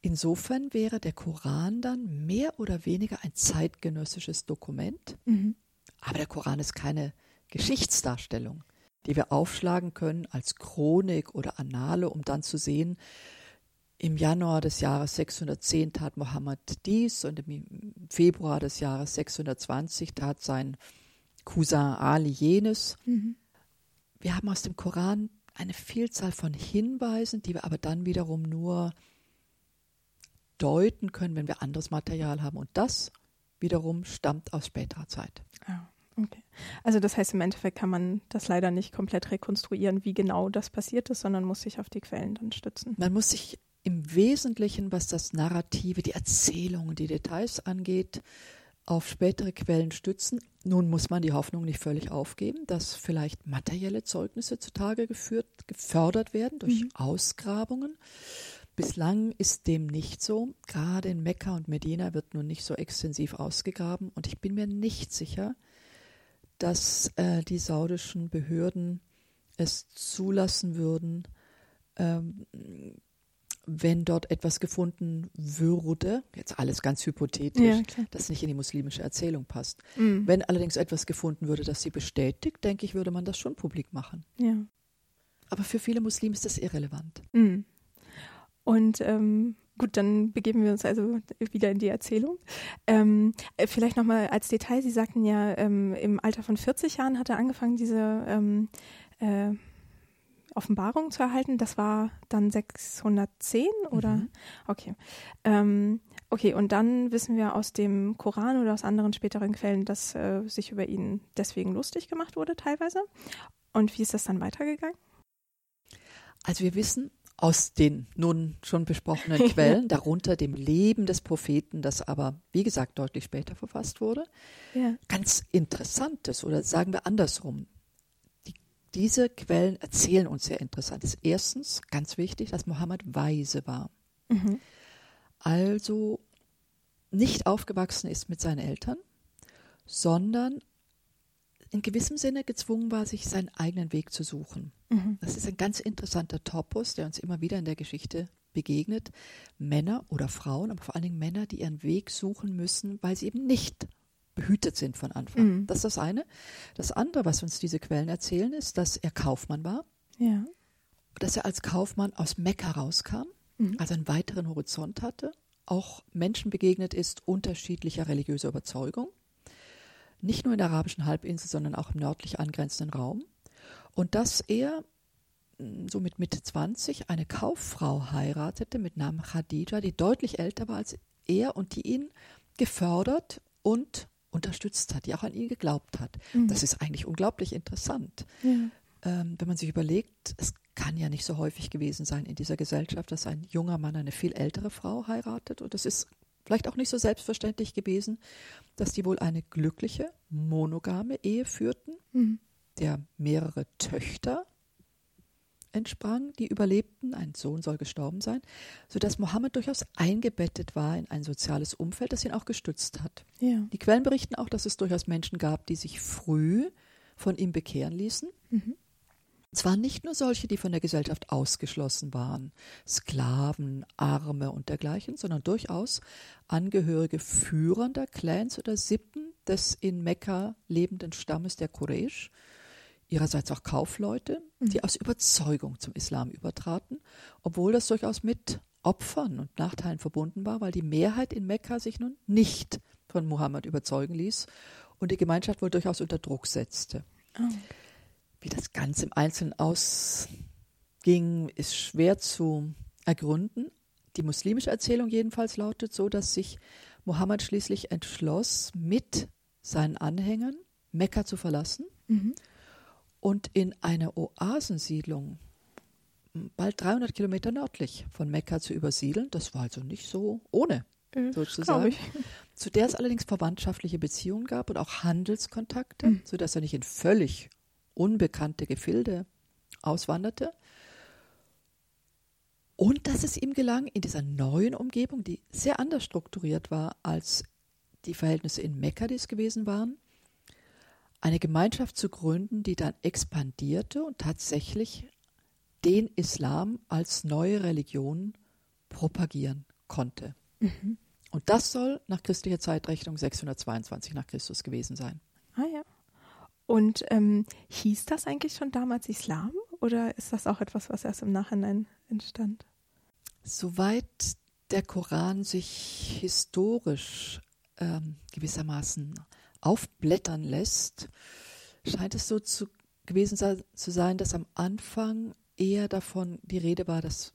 Insofern wäre der Koran dann mehr oder weniger ein zeitgenössisches Dokument, mhm. aber der Koran ist keine Geschichtsdarstellung, die wir aufschlagen können als Chronik oder Annale, um dann zu sehen, im Januar des Jahres 610 tat Mohammed dies und im Februar des Jahres 620 tat sein Cousin Ali jenes. Mhm. Wir haben aus dem Koran eine Vielzahl von Hinweisen, die wir aber dann wiederum nur deuten können, wenn wir anderes Material haben. Und das wiederum stammt aus späterer Zeit. Okay. Also das heißt, im Endeffekt kann man das leider nicht komplett rekonstruieren, wie genau das passiert ist, sondern muss sich auf die Quellen dann stützen. Man muss sich im Wesentlichen, was das Narrative, die Erzählungen, die Details angeht, auf spätere Quellen stützen. Nun muss man die Hoffnung nicht völlig aufgeben, dass vielleicht materielle Zeugnisse zutage geführt, gefördert werden durch mhm. Ausgrabungen. Bislang ist dem nicht so. Gerade in Mekka und Medina wird nun nicht so extensiv ausgegraben und ich bin mir nicht sicher, dass äh, die saudischen Behörden es zulassen würden, ähm, wenn dort etwas gefunden würde, jetzt alles ganz hypothetisch, ja, das nicht in die muslimische Erzählung passt. Mhm. Wenn allerdings etwas gefunden würde, das sie bestätigt, denke ich, würde man das schon publik machen. Ja. Aber für viele Muslime ist das irrelevant. Mhm. Und ähm, gut, dann begeben wir uns also wieder in die Erzählung. Ähm, äh, vielleicht nochmal als Detail, Sie sagten ja, ähm, im Alter von 40 Jahren hat er angefangen, diese ähm, äh, Offenbarung zu erhalten. Das war dann 610 oder? Mhm. Okay. Ähm, okay, und dann wissen wir aus dem Koran oder aus anderen späteren Quellen, dass äh, sich über ihn deswegen lustig gemacht wurde teilweise. Und wie ist das dann weitergegangen? Also wir wissen aus den nun schon besprochenen Quellen, darunter dem Leben des Propheten, das aber, wie gesagt, deutlich später verfasst wurde, ja. ganz Interessantes oder sagen wir andersrum. Die, diese Quellen erzählen uns sehr Interessantes. Erstens, ganz wichtig, dass Mohammed weise war. Mhm. Also nicht aufgewachsen ist mit seinen Eltern, sondern in gewissem Sinne gezwungen war, sich seinen eigenen Weg zu suchen. Mhm. Das ist ein ganz interessanter Topos, der uns immer wieder in der Geschichte begegnet. Männer oder Frauen, aber vor allen Dingen Männer, die ihren Weg suchen müssen, weil sie eben nicht behütet sind von Anfang. Mhm. Das ist das eine. Das andere, was uns diese Quellen erzählen, ist, dass er Kaufmann war. Ja. Dass er als Kaufmann aus Mekka rauskam, mhm. also einen weiteren Horizont hatte, auch Menschen begegnet ist unterschiedlicher religiöser Überzeugung nicht nur in der arabischen Halbinsel, sondern auch im nördlich angrenzenden Raum. Und dass er hm, so mit Mitte 20 eine Kauffrau heiratete mit Namen Khadija, die deutlich älter war als er und die ihn gefördert und unterstützt hat, die auch an ihn geglaubt hat. Mhm. Das ist eigentlich unglaublich interessant. Ja. Ähm, wenn man sich überlegt, es kann ja nicht so häufig gewesen sein in dieser Gesellschaft, dass ein junger Mann eine viel ältere Frau heiratet. Und das ist vielleicht auch nicht so selbstverständlich gewesen, dass die wohl eine glückliche, monogame Ehe führten, mhm. der mehrere Töchter entsprang, die überlebten, ein Sohn soll gestorben sein, sodass Mohammed durchaus eingebettet war in ein soziales Umfeld, das ihn auch gestützt hat. Ja. Die Quellen berichten auch, dass es durchaus Menschen gab, die sich früh von ihm bekehren ließen. Mhm. Zwar nicht nur solche, die von der Gesellschaft ausgeschlossen waren, Sklaven, Arme und dergleichen, sondern durchaus Angehörige führender Clans oder Sippen des in Mekka lebenden Stammes der Quraysh, ihrerseits auch Kaufleute, die mhm. aus Überzeugung zum Islam übertraten, obwohl das durchaus mit Opfern und Nachteilen verbunden war, weil die Mehrheit in Mekka sich nun nicht von Mohammed überzeugen ließ und die Gemeinschaft wohl durchaus unter Druck setzte. Oh. Wie das Ganze im Einzelnen ausging, ist schwer zu ergründen. Die muslimische Erzählung jedenfalls lautet so, dass sich Mohammed schließlich entschloss, mit seinen Anhängern Mekka zu verlassen mhm. und in eine Oasensiedlung bald 300 Kilometer nördlich von Mekka zu übersiedeln. Das war also nicht so ohne, mhm, sozusagen. Zu der es allerdings verwandtschaftliche Beziehungen gab und auch Handelskontakte, mhm. sodass er nicht in völlig unbekannte Gefilde auswanderte. Und dass es ihm gelang, in dieser neuen Umgebung, die sehr anders strukturiert war als die Verhältnisse in Mekka, die es gewesen waren, eine Gemeinschaft zu gründen, die dann expandierte und tatsächlich den Islam als neue Religion propagieren konnte. Mhm. Und das soll nach christlicher Zeitrechnung 622 nach Christus gewesen sein. Und ähm, hieß das eigentlich schon damals Islam oder ist das auch etwas, was erst im Nachhinein entstand? Soweit der Koran sich historisch ähm, gewissermaßen aufblättern lässt, scheint es so zu, gewesen zu sein, dass am Anfang eher davon die Rede war, dass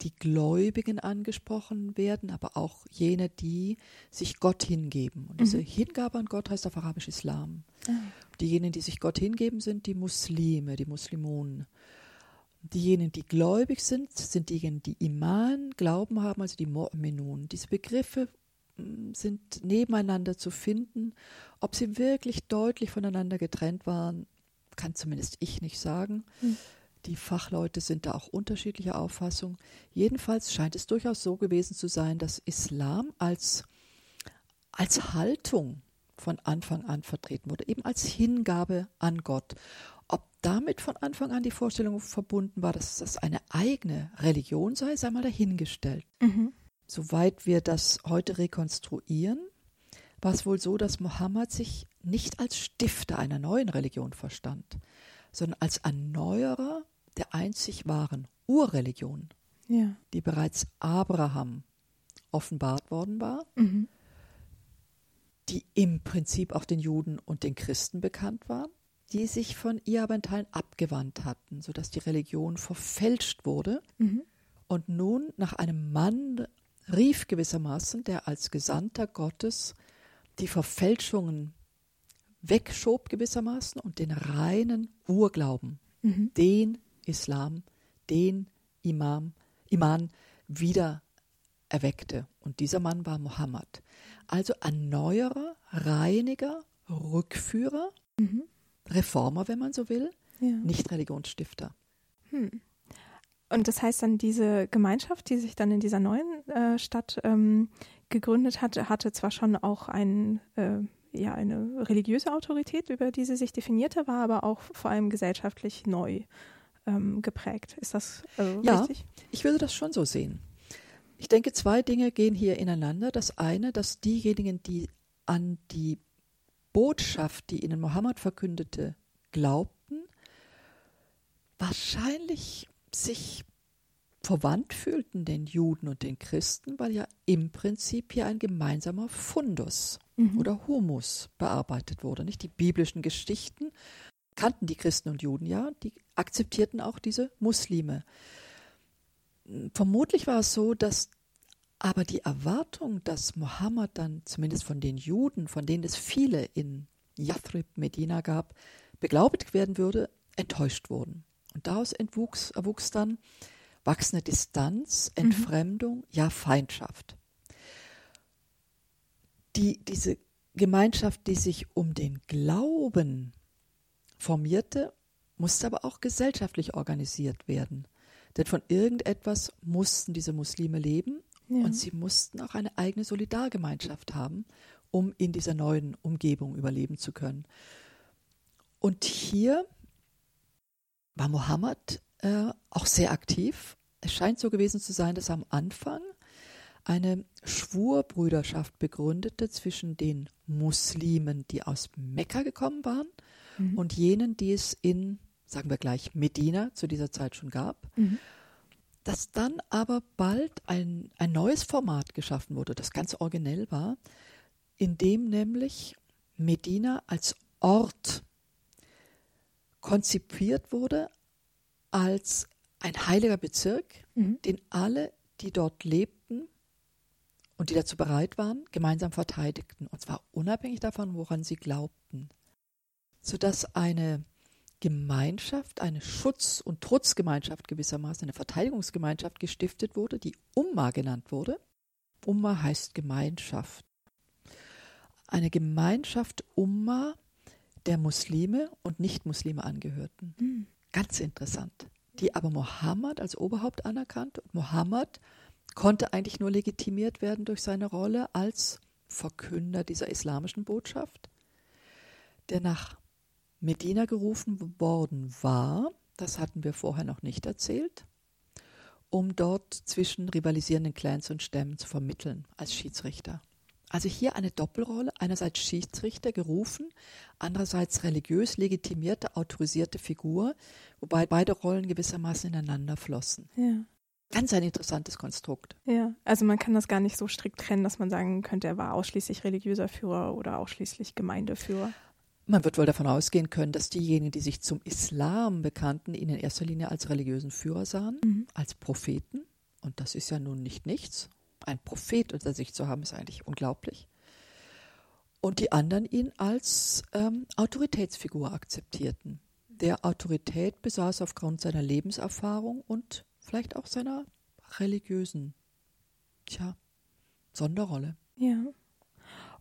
die Gläubigen angesprochen werden, aber auch jene, die sich Gott hingeben. Und diese mhm. Hingabe an Gott heißt auf Arabisch Islam. Ah. Diejenigen, die sich Gott hingeben, sind die Muslime, die Muslimonen. Diejenigen, die gläubig sind, sind diejenigen, die Iman, Glauben haben, also die Mu'minun. Diese Begriffe mm, sind nebeneinander zu finden. Ob sie wirklich deutlich voneinander getrennt waren, kann zumindest ich nicht sagen. Mhm. Die Fachleute sind da auch unterschiedlicher Auffassung. Jedenfalls scheint es durchaus so gewesen zu sein, dass Islam als, als Haltung von Anfang an vertreten wurde, eben als Hingabe an Gott. Ob damit von Anfang an die Vorstellung verbunden war, dass das eine eigene Religion sei, sei mal dahingestellt. Mhm. Soweit wir das heute rekonstruieren, war es wohl so, dass Mohammed sich nicht als Stifter einer neuen Religion verstand, sondern als Erneuerer der einzig wahren Urreligion, ja. die bereits Abraham offenbart worden war, mhm. Die im Prinzip auch den Juden und den Christen bekannt war, die sich von ihr aber in Teilen abgewandt hatten, sodass die Religion verfälscht wurde mhm. und nun nach einem Mann rief gewissermaßen, der als Gesandter Gottes die Verfälschungen wegschob gewissermaßen und den reinen Urglauben, mhm. den Islam, den Imam, Iman wieder erweckte. Und dieser Mann war Mohammed. Also Erneuerer, Reiniger, Rückführer, mhm. Reformer, wenn man so will, ja. nicht Religionsstifter. Hm. Und das heißt dann, diese Gemeinschaft, die sich dann in dieser neuen äh, Stadt ähm, gegründet hatte, hatte zwar schon auch ein, äh, ja, eine religiöse Autorität, über die sie sich definierte, war aber auch vor allem gesellschaftlich neu ähm, geprägt. Ist das also ja, richtig? Ich würde das schon so sehen. Ich denke, zwei Dinge gehen hier ineinander. Das eine, dass diejenigen, die an die Botschaft, die ihnen Mohammed verkündete, glaubten, wahrscheinlich sich verwandt fühlten den Juden und den Christen, weil ja im Prinzip hier ein gemeinsamer Fundus mhm. oder Humus bearbeitet wurde. Nicht die biblischen Geschichten kannten die Christen und Juden ja, die akzeptierten auch diese Muslime. Vermutlich war es so, dass aber die Erwartung, dass Mohammed dann zumindest von den Juden, von denen es viele in Yathrib, Medina gab, beglaubigt werden würde, enttäuscht wurden. Und daraus entwuchs, erwuchs dann wachsende Distanz, mhm. Entfremdung, mhm. ja Feindschaft. Die, diese Gemeinschaft, die sich um den Glauben formierte, musste aber auch gesellschaftlich organisiert werden. Denn von irgendetwas mussten diese Muslime leben ja. und sie mussten auch eine eigene Solidargemeinschaft haben, um in dieser neuen Umgebung überleben zu können. Und hier war Mohammed äh, auch sehr aktiv. Es scheint so gewesen zu sein, dass er am Anfang eine Schwurbrüderschaft begründete zwischen den Muslimen, die aus Mekka gekommen waren, mhm. und jenen, die es in, sagen wir gleich, Medina zu dieser Zeit schon gab. Mhm. Dass dann aber bald ein, ein neues Format geschaffen wurde, das ganz originell war, in dem nämlich Medina als Ort konzipiert wurde als ein heiliger Bezirk, mhm. den alle, die dort lebten und die dazu bereit waren, gemeinsam verteidigten. Und zwar unabhängig davon, woran sie glaubten. Sodass eine Gemeinschaft, eine Schutz- und Trutzgemeinschaft gewissermaßen, eine Verteidigungsgemeinschaft gestiftet wurde, die Umma genannt wurde. Umma heißt Gemeinschaft. Eine Gemeinschaft Umma, der Muslime und Nicht-Muslime angehörten. Mhm. Ganz interessant. Die aber Mohammed als Oberhaupt anerkannte. Und Mohammed konnte eigentlich nur legitimiert werden durch seine Rolle als Verkünder dieser islamischen Botschaft, der nach Medina gerufen worden war, das hatten wir vorher noch nicht erzählt, um dort zwischen rivalisierenden Clans und Stämmen zu vermitteln als Schiedsrichter. Also hier eine Doppelrolle, einerseits Schiedsrichter gerufen, andererseits religiös legitimierte, autorisierte Figur, wobei beide Rollen gewissermaßen ineinander flossen. Ja. Ganz ein interessantes Konstrukt. Ja, also man kann das gar nicht so strikt trennen, dass man sagen könnte, er war ausschließlich religiöser Führer oder ausschließlich Gemeindeführer. Man wird wohl davon ausgehen können, dass diejenigen, die sich zum Islam bekannten, ihn in erster Linie als religiösen Führer sahen, mhm. als Propheten. Und das ist ja nun nicht nichts ein Prophet unter sich zu haben, ist eigentlich unglaublich. Und die anderen ihn als ähm, Autoritätsfigur akzeptierten. Der Autorität besaß aufgrund seiner Lebenserfahrung und vielleicht auch seiner religiösen, tja, Sonderrolle. Ja.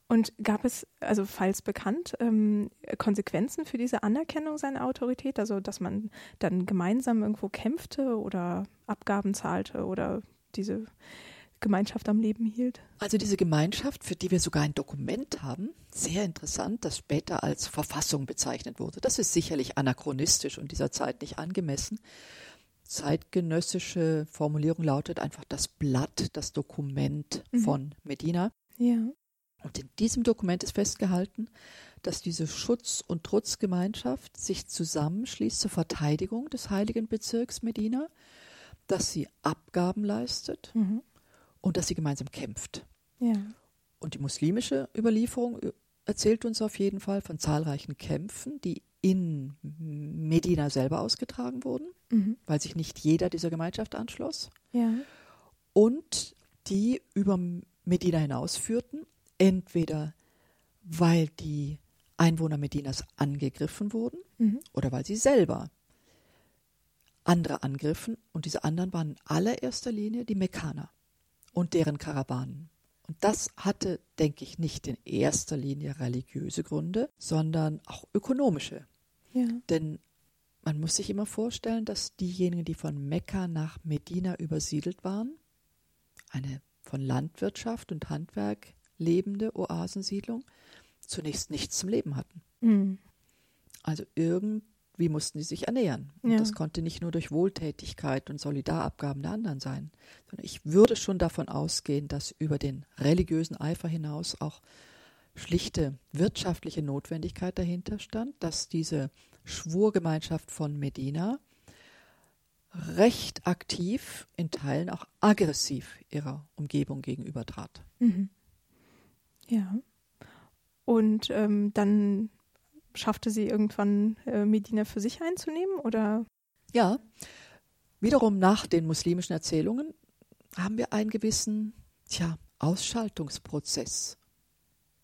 Und gab es, also falls bekannt, ähm, Konsequenzen für diese Anerkennung seiner Autorität? Also, dass man dann gemeinsam irgendwo kämpfte oder Abgaben zahlte oder diese Gemeinschaft am Leben hielt. Also diese Gemeinschaft, für die wir sogar ein Dokument haben, sehr interessant, das später als Verfassung bezeichnet wurde. Das ist sicherlich anachronistisch und dieser Zeit nicht angemessen. Zeitgenössische Formulierung lautet einfach das Blatt, das Dokument mhm. von Medina. Ja. Und in diesem Dokument ist festgehalten, dass diese Schutz- und Trutzgemeinschaft sich zusammenschließt zur Verteidigung des heiligen Bezirks Medina, dass sie Abgaben leistet, mhm und dass sie gemeinsam kämpft. Ja. Und die muslimische Überlieferung erzählt uns auf jeden Fall von zahlreichen Kämpfen, die in Medina selber ausgetragen wurden, mhm. weil sich nicht jeder dieser Gemeinschaft anschloss. Ja. Und die über Medina hinausführten, entweder weil die Einwohner Medinas angegriffen wurden mhm. oder weil sie selber andere angriffen. Und diese anderen waren in allererster Linie die Mekkaner und deren Karawanen. Und das hatte, denke ich, nicht in erster Linie religiöse Gründe, sondern auch ökonomische. Ja. Denn man muss sich immer vorstellen, dass diejenigen, die von Mekka nach Medina übersiedelt waren, eine von Landwirtschaft und Handwerk lebende Oasensiedlung, zunächst nichts zum Leben hatten. Mhm. Also irgend wie mussten sie sich ernähren? Und ja. das konnte nicht nur durch Wohltätigkeit und Solidarabgaben der anderen sein, sondern ich würde schon davon ausgehen, dass über den religiösen Eifer hinaus auch schlichte wirtschaftliche Notwendigkeit dahinter stand, dass diese Schwurgemeinschaft von Medina recht aktiv, in Teilen auch aggressiv ihrer Umgebung gegenüber trat. Mhm. Ja. Und ähm, dann schaffte sie irgendwann äh, Medina für sich einzunehmen oder? Ja, wiederum nach den muslimischen Erzählungen haben wir einen gewissen, tja, Ausschaltungsprozess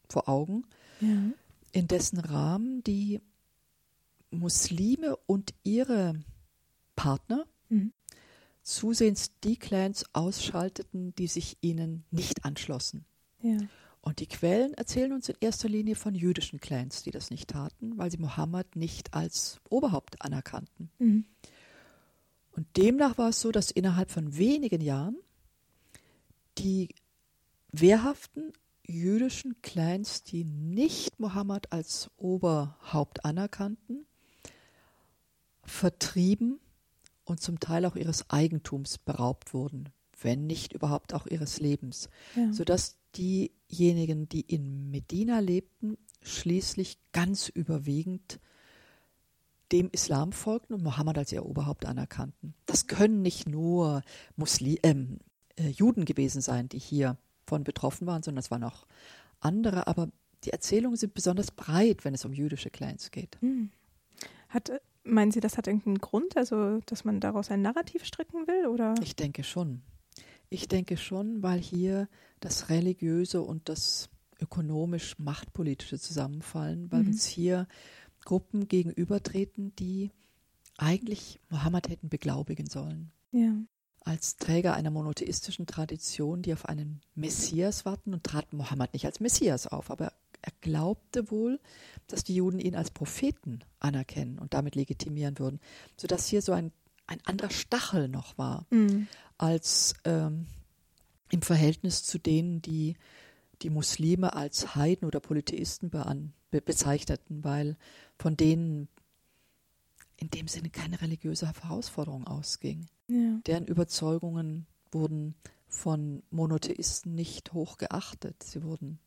vor Augen, ja. in dessen Rahmen die Muslime und ihre Partner mhm. zusehends die Clans ausschalteten, die sich ihnen nicht anschlossen. Ja. Und die Quellen erzählen uns in erster Linie von jüdischen Clans, die das nicht taten, weil sie Mohammed nicht als Oberhaupt anerkannten. Mhm. Und demnach war es so, dass innerhalb von wenigen Jahren die wehrhaften jüdischen Clans, die nicht Mohammed als Oberhaupt anerkannten, vertrieben und zum Teil auch ihres Eigentums beraubt wurden, wenn nicht überhaupt auch ihres Lebens, ja. sodass diejenigen, die in Medina lebten, schließlich ganz überwiegend dem Islam folgten und Mohammed als ihr Oberhaupt anerkannten. Das können nicht nur Muslim, ähm, äh, Juden gewesen sein, die hier von betroffen waren, sondern es waren auch andere. Aber die Erzählungen sind besonders breit, wenn es um jüdische Clans geht. Hm. Hat, meinen Sie, das hat irgendeinen Grund, also dass man daraus ein Narrativ stricken will? Oder? Ich denke schon. Ich denke schon, weil hier das Religiöse und das ökonomisch-machtpolitische zusammenfallen, weil mhm. uns hier Gruppen gegenübertreten, die eigentlich Mohammed hätten beglaubigen sollen. Ja. Als Träger einer monotheistischen Tradition, die auf einen Messias warten und trat Mohammed nicht als Messias auf, aber er glaubte wohl, dass die Juden ihn als Propheten anerkennen und damit legitimieren würden, sodass hier so ein, ein anderer Stachel noch war, mhm. als ähm, im Verhältnis zu denen, die die Muslime als Heiden oder Polytheisten be bezeichneten, weil von denen in dem Sinne keine religiöse Herausforderung ausging. Ja. Deren Überzeugungen wurden von Monotheisten nicht hoch geachtet. Sie wurden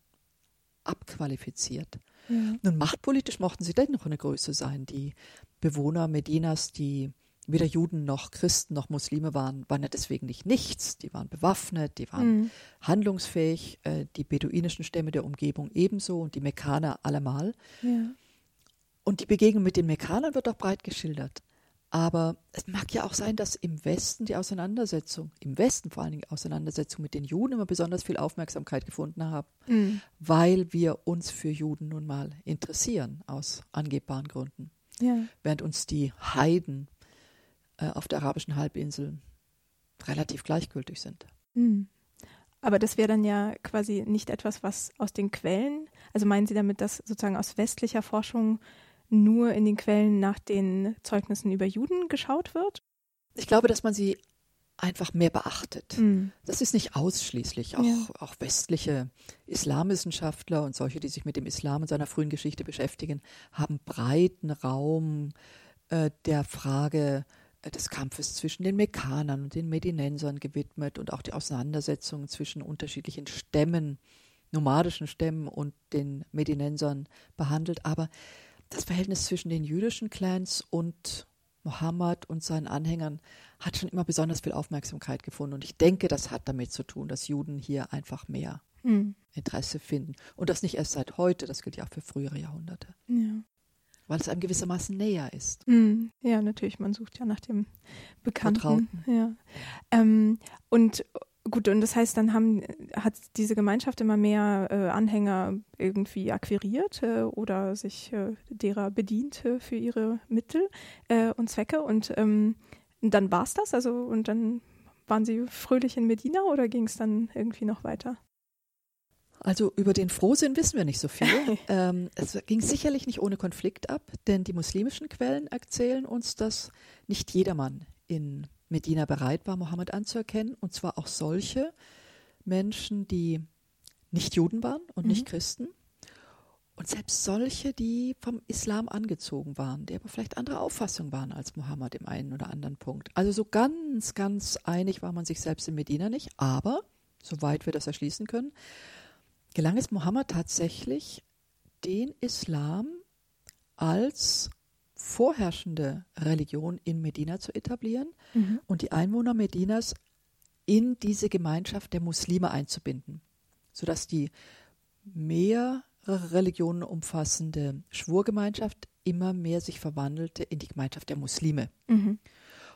abqualifiziert. Ja. Nun, machtpolitisch mochten sie dennoch eine Größe sein. Die Bewohner Medinas, die weder Juden noch Christen noch Muslime waren, waren ja deswegen nicht nichts. Die waren bewaffnet, die waren mhm. handlungsfähig, äh, die beduinischen Stämme der Umgebung ebenso und die Mekkaner allemal. Ja. Und die Begegnung mit den Mekkanern wird auch breit geschildert. Aber es mag ja auch sein, dass im Westen die Auseinandersetzung, im Westen vor allen Dingen die Auseinandersetzung mit den Juden immer besonders viel Aufmerksamkeit gefunden haben, mhm. weil wir uns für Juden nun mal interessieren, aus angebbaren Gründen. Ja. Während uns die Heiden äh, auf der arabischen Halbinsel relativ gleichgültig sind. Mhm. Aber das wäre dann ja quasi nicht etwas, was aus den Quellen, also meinen Sie damit, dass sozusagen aus westlicher Forschung nur in den Quellen nach den Zeugnissen über Juden geschaut wird? Ich glaube, dass man sie einfach mehr beachtet. Mhm. Das ist nicht ausschließlich. Auch, ja. auch westliche Islamwissenschaftler und solche, die sich mit dem Islam und seiner frühen Geschichte beschäftigen, haben breiten Raum äh, der Frage des Kampfes zwischen den Mekkanern und den Medinensern gewidmet und auch die Auseinandersetzungen zwischen unterschiedlichen Stämmen, nomadischen Stämmen und den Medinensern behandelt. Aber das Verhältnis zwischen den jüdischen Clans und Mohammed und seinen Anhängern hat schon immer besonders viel Aufmerksamkeit gefunden. Und ich denke, das hat damit zu tun, dass Juden hier einfach mehr hm. Interesse finden. Und das nicht erst seit heute, das gilt ja auch für frühere Jahrhunderte. Ja. Weil es einem gewissermaßen näher ist. Hm. Ja, natürlich, man sucht ja nach dem Bekannten. Vertrauten. Ja. Ähm, und Gut, und das heißt, dann haben, hat diese Gemeinschaft immer mehr äh, Anhänger irgendwie akquiriert äh, oder sich äh, derer bedient für ihre Mittel äh, und Zwecke. Und ähm, dann war es das? Also, und dann waren sie fröhlich in Medina oder ging es dann irgendwie noch weiter? Also über den Frohsinn wissen wir nicht so viel. ähm, es ging sicherlich nicht ohne Konflikt ab, denn die muslimischen Quellen erzählen uns, dass nicht jedermann in Medina bereit war, Mohammed anzuerkennen, und zwar auch solche Menschen, die nicht Juden waren und mhm. nicht Christen. Und selbst solche, die vom Islam angezogen waren, die aber vielleicht andere Auffassung waren als Mohammed im einen oder anderen Punkt. Also so ganz, ganz einig war man sich selbst in Medina nicht. Aber, soweit wir das erschließen können, gelang es Mohammed tatsächlich, den Islam als vorherrschende Religion in Medina zu etablieren mhm. und die Einwohner Medinas in diese Gemeinschaft der Muslime einzubinden, sodass die mehrere Religionen umfassende Schwurgemeinschaft immer mehr sich verwandelte in die Gemeinschaft der Muslime. Mhm.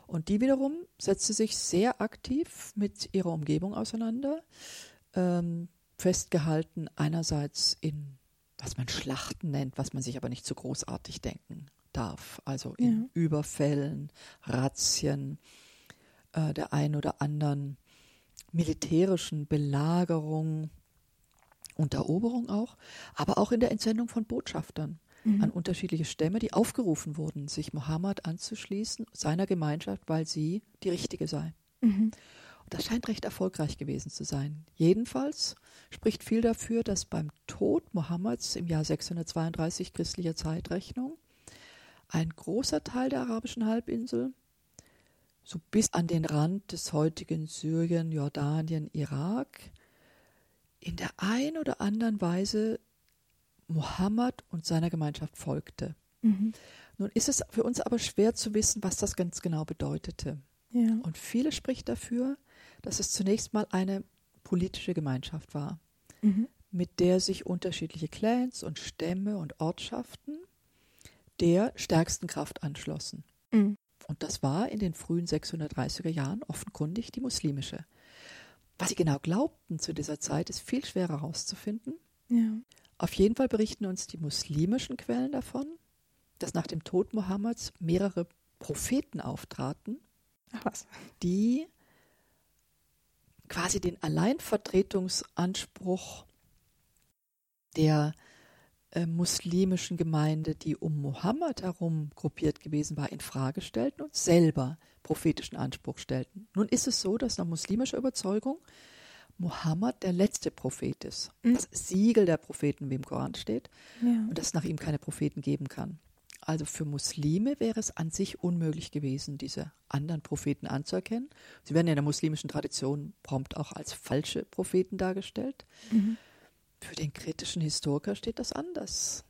Und die wiederum setzte sich sehr aktiv mit ihrer Umgebung auseinander, ähm, festgehalten einerseits in was man Schlachten nennt, was man sich aber nicht so großartig denken darf. Also in ja. Überfällen, Razzien, äh, der ein oder anderen militärischen Belagerung und Eroberung auch, aber auch in der Entsendung von Botschaftern mhm. an unterschiedliche Stämme, die aufgerufen wurden, sich Mohammed anzuschließen, seiner Gemeinschaft, weil sie die richtige sei. Mhm. Das scheint recht erfolgreich gewesen zu sein. Jedenfalls spricht viel dafür, dass beim Tod Mohammeds im Jahr 632 christlicher Zeitrechnung ein großer Teil der arabischen Halbinsel, so bis an den Rand des heutigen Syrien, Jordanien, Irak, in der ein oder anderen Weise Mohammed und seiner Gemeinschaft folgte. Mhm. Nun ist es für uns aber schwer zu wissen, was das ganz genau bedeutete. Ja. Und viele spricht dafür, dass es zunächst mal eine politische Gemeinschaft war, mhm. mit der sich unterschiedliche Clans und Stämme und Ortschaften der stärksten Kraft anschlossen. Mhm. Und das war in den frühen 630er Jahren offenkundig die muslimische. Was sie genau glaubten zu dieser Zeit, ist viel schwerer herauszufinden. Ja. Auf jeden Fall berichten uns die muslimischen Quellen davon, dass nach dem Tod Mohammeds mehrere Propheten auftraten, die quasi den Alleinvertretungsanspruch der äh, muslimischen Gemeinde, die um Mohammed herum gruppiert gewesen war, in Frage stellten und selber prophetischen Anspruch stellten. Nun ist es so, dass nach muslimischer Überzeugung Mohammed der letzte Prophet ist. Mhm. Das Siegel der Propheten, wie im Koran steht, ja. und dass es nach ihm keine Propheten geben kann. Also für Muslime wäre es an sich unmöglich gewesen, diese anderen Propheten anzuerkennen. Sie werden in der muslimischen Tradition prompt auch als falsche Propheten dargestellt. Mhm. Für den kritischen Historiker steht das anders.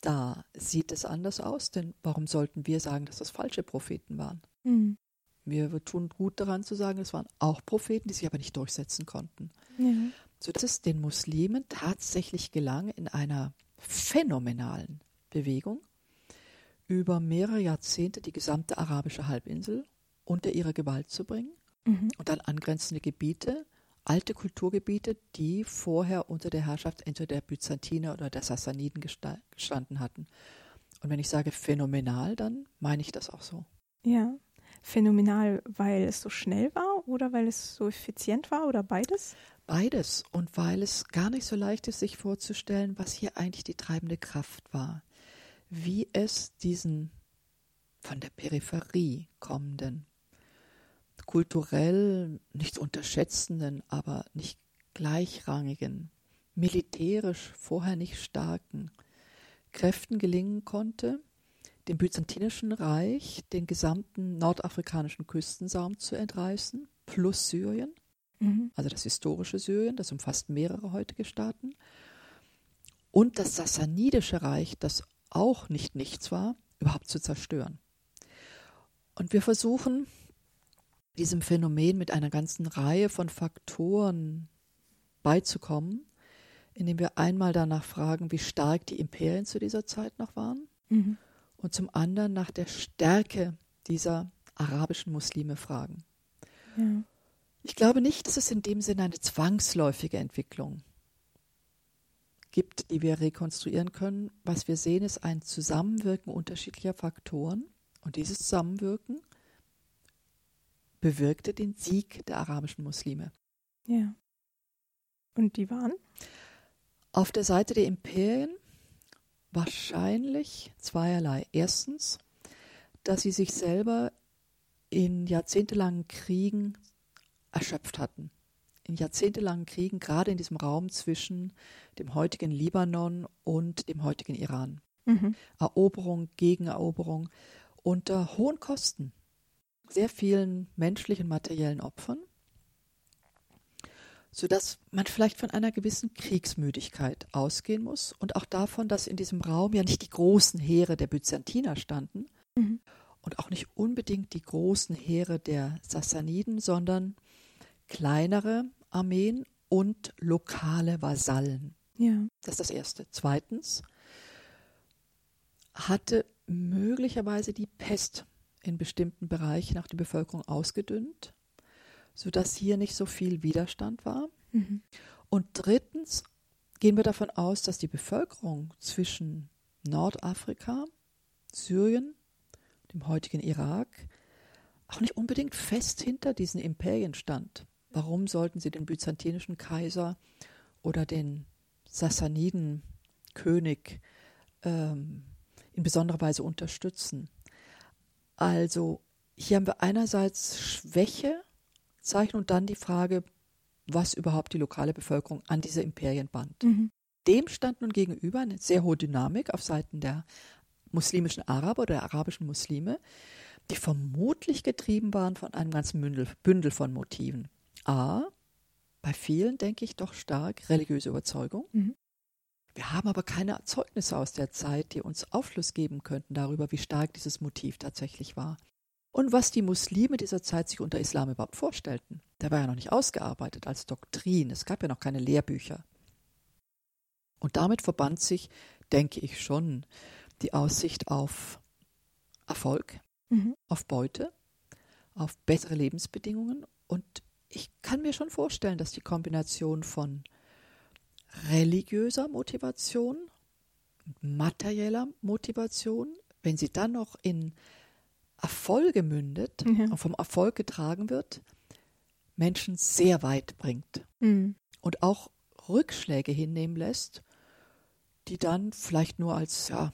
Da sieht es anders aus, denn warum sollten wir sagen, dass das falsche Propheten waren? Mhm. Wir tun gut daran zu sagen, es waren auch Propheten, die sich aber nicht durchsetzen konnten. Ja. Sodass es den Muslimen tatsächlich gelang, in einer phänomenalen Bewegung über mehrere Jahrzehnte die gesamte arabische Halbinsel unter ihre Gewalt zu bringen mhm. und dann angrenzende Gebiete alte Kulturgebiete, die vorher unter der Herrschaft entweder der Byzantiner oder der Sassaniden gestanden hatten. Und wenn ich sage phänomenal, dann meine ich das auch so. Ja, phänomenal, weil es so schnell war oder weil es so effizient war oder beides? Beides und weil es gar nicht so leicht ist, sich vorzustellen, was hier eigentlich die treibende Kraft war. Wie es diesen von der Peripherie kommenden kulturell nicht unterschätzenden, aber nicht gleichrangigen, militärisch vorher nicht starken Kräften gelingen konnte, dem byzantinischen Reich den gesamten nordafrikanischen Küstensaum zu entreißen, plus Syrien, mhm. also das historische Syrien, das umfasst mehrere heutige Staaten, und das sassanidische Reich, das auch nicht nichts war, überhaupt zu zerstören. Und wir versuchen diesem Phänomen mit einer ganzen Reihe von Faktoren beizukommen, indem wir einmal danach fragen, wie stark die Imperien zu dieser Zeit noch waren mhm. und zum anderen nach der Stärke dieser arabischen Muslime fragen. Ja. Ich glaube nicht, dass es in dem Sinne eine zwangsläufige Entwicklung gibt, die wir rekonstruieren können. Was wir sehen, ist ein Zusammenwirken unterschiedlicher Faktoren. Und dieses Zusammenwirken bewirkte den Sieg der arabischen Muslime. Ja. Und die waren? Auf der Seite der Imperien wahrscheinlich zweierlei. Erstens, dass sie sich selber in jahrzehntelangen Kriegen erschöpft hatten. In jahrzehntelangen Kriegen, gerade in diesem Raum zwischen dem heutigen Libanon und dem heutigen Iran. Mhm. Eroberung, Gegeneroberung unter hohen Kosten sehr vielen menschlichen, materiellen Opfern, sodass man vielleicht von einer gewissen Kriegsmüdigkeit ausgehen muss und auch davon, dass in diesem Raum ja nicht die großen Heere der Byzantiner standen mhm. und auch nicht unbedingt die großen Heere der Sassaniden, sondern kleinere Armeen und lokale Vasallen. Ja. Das ist das Erste. Zweitens hatte möglicherweise die Pest in bestimmten Bereichen auch die Bevölkerung ausgedünnt, sodass hier nicht so viel Widerstand war. Mhm. Und drittens gehen wir davon aus, dass die Bevölkerung zwischen Nordafrika, Syrien, dem heutigen Irak, auch nicht unbedingt fest hinter diesen Imperien stand. Warum sollten sie den byzantinischen Kaiser oder den Sassaniden-König ähm, in besonderer Weise unterstützen? Also hier haben wir einerseits Schwäche, Zeichen und dann die Frage, was überhaupt die lokale Bevölkerung an diese Imperien band. Mhm. Dem stand nun gegenüber eine sehr hohe Dynamik auf Seiten der muslimischen Araber oder der arabischen Muslime, die vermutlich getrieben waren von einem ganzen Bündel, Bündel von Motiven. A, bei vielen denke ich doch stark religiöse Überzeugung. Mhm. Wir haben aber keine Zeugnisse aus der Zeit, die uns Aufschluss geben könnten darüber, wie stark dieses Motiv tatsächlich war. Und was die Muslime dieser Zeit sich unter Islam überhaupt vorstellten. Der war ja noch nicht ausgearbeitet als Doktrin. Es gab ja noch keine Lehrbücher. Und damit verband sich, denke ich schon, die Aussicht auf Erfolg, mhm. auf Beute, auf bessere Lebensbedingungen. Und ich kann mir schon vorstellen, dass die Kombination von religiöser Motivation, materieller Motivation, wenn sie dann noch in Erfolge mündet mhm. und vom Erfolg getragen wird, Menschen sehr weit bringt mhm. und auch Rückschläge hinnehmen lässt, die dann vielleicht nur als ja,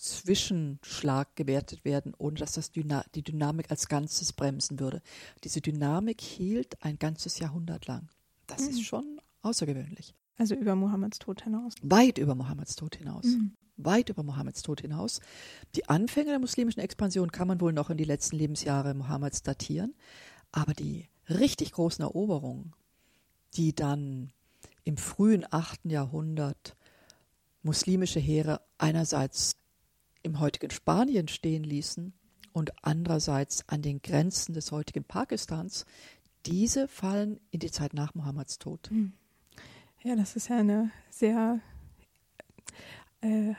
Zwischenschlag gewertet werden, ohne dass das Dyna die Dynamik als Ganzes bremsen würde. Diese Dynamik hielt ein ganzes Jahrhundert lang. Das mhm. ist schon außergewöhnlich. Also über Mohammeds Tod hinaus. Weit über Mohammeds Tod hinaus. Mhm. Weit über Mohammeds Tod hinaus. Die Anfänge der muslimischen Expansion kann man wohl noch in die letzten Lebensjahre Mohammeds datieren. Aber die richtig großen Eroberungen, die dann im frühen 8. Jahrhundert muslimische Heere einerseits im heutigen Spanien stehen ließen und andererseits an den Grenzen des heutigen Pakistans, diese fallen in die Zeit nach Mohammeds Tod. Mhm. Ja, das ist ja eine sehr äh,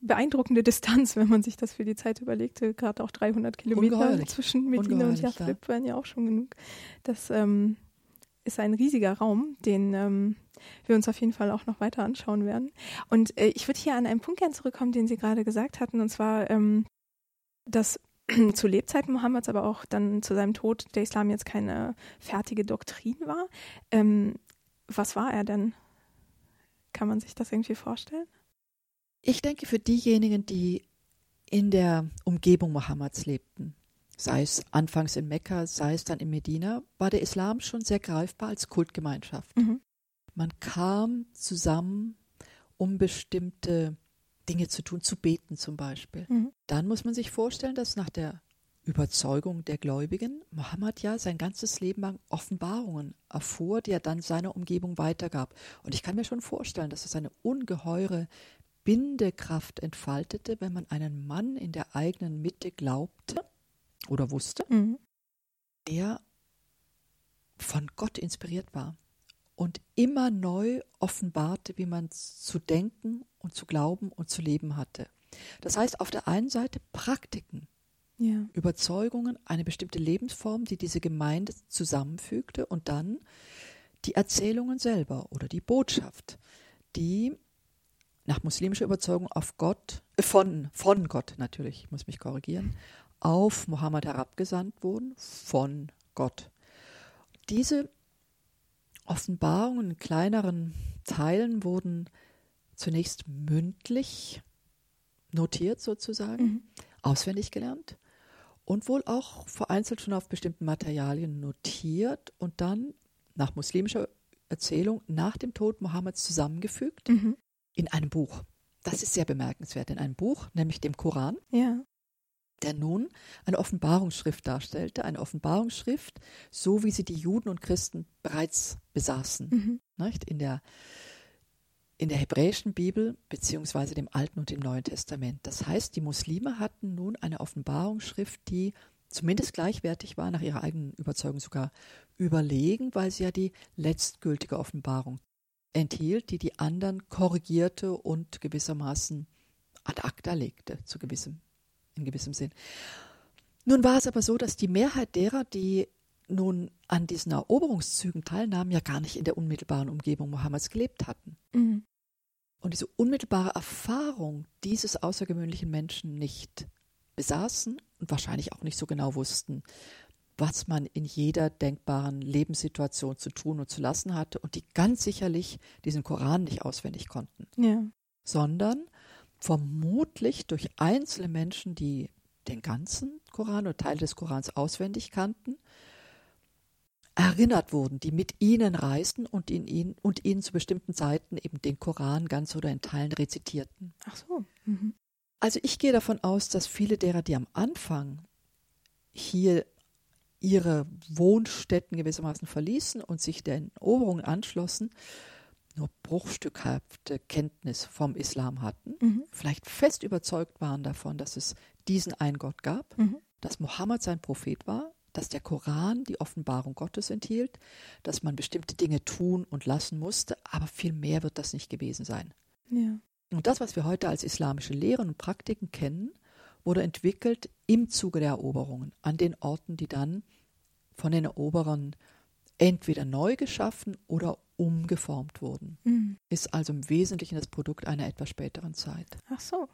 beeindruckende Distanz, wenn man sich das für die Zeit überlegte. Gerade auch 300 Kilometer zwischen Medina und Yathrib ja. wären ja auch schon genug. Das ähm, ist ein riesiger Raum, den ähm, wir uns auf jeden Fall auch noch weiter anschauen werden. Und äh, ich würde hier an einen Punkt gerne zurückkommen, den Sie gerade gesagt hatten, und zwar, ähm, dass zu Lebzeiten Mohammeds, aber auch dann zu seinem Tod der Islam jetzt keine fertige Doktrin war. Ähm, was war er denn? Kann man sich das irgendwie vorstellen? Ich denke, für diejenigen, die in der Umgebung Mohammeds lebten, sei es anfangs in Mekka, sei es dann in Medina, war der Islam schon sehr greifbar als Kultgemeinschaft. Mhm. Man kam zusammen, um bestimmte Dinge zu tun, zu beten zum Beispiel. Mhm. Dann muss man sich vorstellen, dass nach der Überzeugung der Gläubigen Mohammed ja sein ganzes Leben lang Offenbarungen erfuhr, die er dann seiner Umgebung weitergab. Und ich kann mir schon vorstellen, dass es eine ungeheure Bindekraft entfaltete, wenn man einen Mann in der eigenen Mitte glaubte oder wusste, mhm. der von Gott inspiriert war und immer neu offenbarte, wie man zu denken und zu glauben und zu leben hatte. Das heißt, auf der einen Seite Praktiken, ja. Überzeugungen, eine bestimmte Lebensform, die diese Gemeinde zusammenfügte und dann die Erzählungen selber oder die Botschaft, die nach muslimischer Überzeugung auf Gott, äh, von, von Gott natürlich, ich muss mich korrigieren, auf Mohammed herabgesandt wurden, von Gott. Diese Offenbarungen in kleineren Teilen wurden zunächst mündlich notiert sozusagen, mhm. auswendig gelernt und wohl auch vereinzelt schon auf bestimmten Materialien notiert und dann nach muslimischer Erzählung nach dem Tod Mohammeds zusammengefügt mhm. in einem Buch. Das ist sehr bemerkenswert, in einem Buch, nämlich dem Koran. Ja. Der nun eine Offenbarungsschrift darstellte, eine Offenbarungsschrift, so wie sie die Juden und Christen bereits besaßen. Mhm. Nicht? In der in der hebräischen Bibel beziehungsweise dem Alten und dem Neuen Testament. Das heißt, die Muslime hatten nun eine Offenbarungsschrift, die zumindest gleichwertig war, nach ihrer eigenen Überzeugung sogar überlegen, weil sie ja die letztgültige Offenbarung enthielt, die die anderen korrigierte und gewissermaßen ad acta legte, zu gewissem, in gewissem Sinn. Nun war es aber so, dass die Mehrheit derer, die nun an diesen Eroberungszügen teilnahmen, ja gar nicht in der unmittelbaren Umgebung Mohammeds gelebt hatten. Mhm. Und diese unmittelbare Erfahrung dieses außergewöhnlichen Menschen nicht besaßen und wahrscheinlich auch nicht so genau wussten, was man in jeder denkbaren Lebenssituation zu tun und zu lassen hatte und die ganz sicherlich diesen Koran nicht auswendig konnten, ja. sondern vermutlich durch einzelne Menschen, die den ganzen Koran oder Teile des Korans auswendig kannten, erinnert wurden, die mit ihnen reisten und, in ihn, und ihnen zu bestimmten Zeiten eben den Koran ganz oder in Teilen rezitierten. Ach so. Mhm. Also ich gehe davon aus, dass viele derer, die am Anfang hier ihre Wohnstätten gewissermaßen verließen und sich den Eroberungen anschlossen, nur bruchstückhafte Kenntnis vom Islam hatten, mhm. vielleicht fest überzeugt waren davon, dass es diesen einen Gott gab, mhm. dass Mohammed sein Prophet war, dass der Koran die Offenbarung Gottes enthielt, dass man bestimmte Dinge tun und lassen musste, aber viel mehr wird das nicht gewesen sein. Ja. Und das, was wir heute als islamische Lehren und Praktiken kennen, wurde entwickelt im Zuge der Eroberungen an den Orten, die dann von den Eroberern entweder neu geschaffen oder umgeformt wurden. Mhm. Ist also im Wesentlichen das Produkt einer etwas späteren Zeit. Ach so.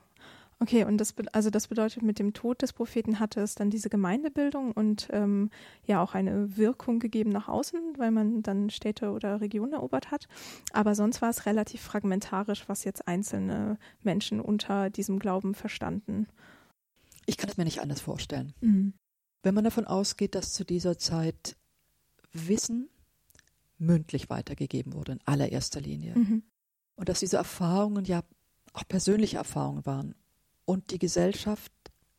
Okay, und das, also das bedeutet, mit dem Tod des Propheten hatte es dann diese Gemeindebildung und ähm, ja auch eine Wirkung gegeben nach außen, weil man dann Städte oder Regionen erobert hat. Aber sonst war es relativ fragmentarisch, was jetzt einzelne Menschen unter diesem Glauben verstanden. Ich kann es mir nicht anders vorstellen. Mhm. Wenn man davon ausgeht, dass zu dieser Zeit Wissen mündlich weitergegeben wurde, in allererster Linie. Mhm. Und dass diese Erfahrungen ja auch persönliche Erfahrungen waren und die Gesellschaft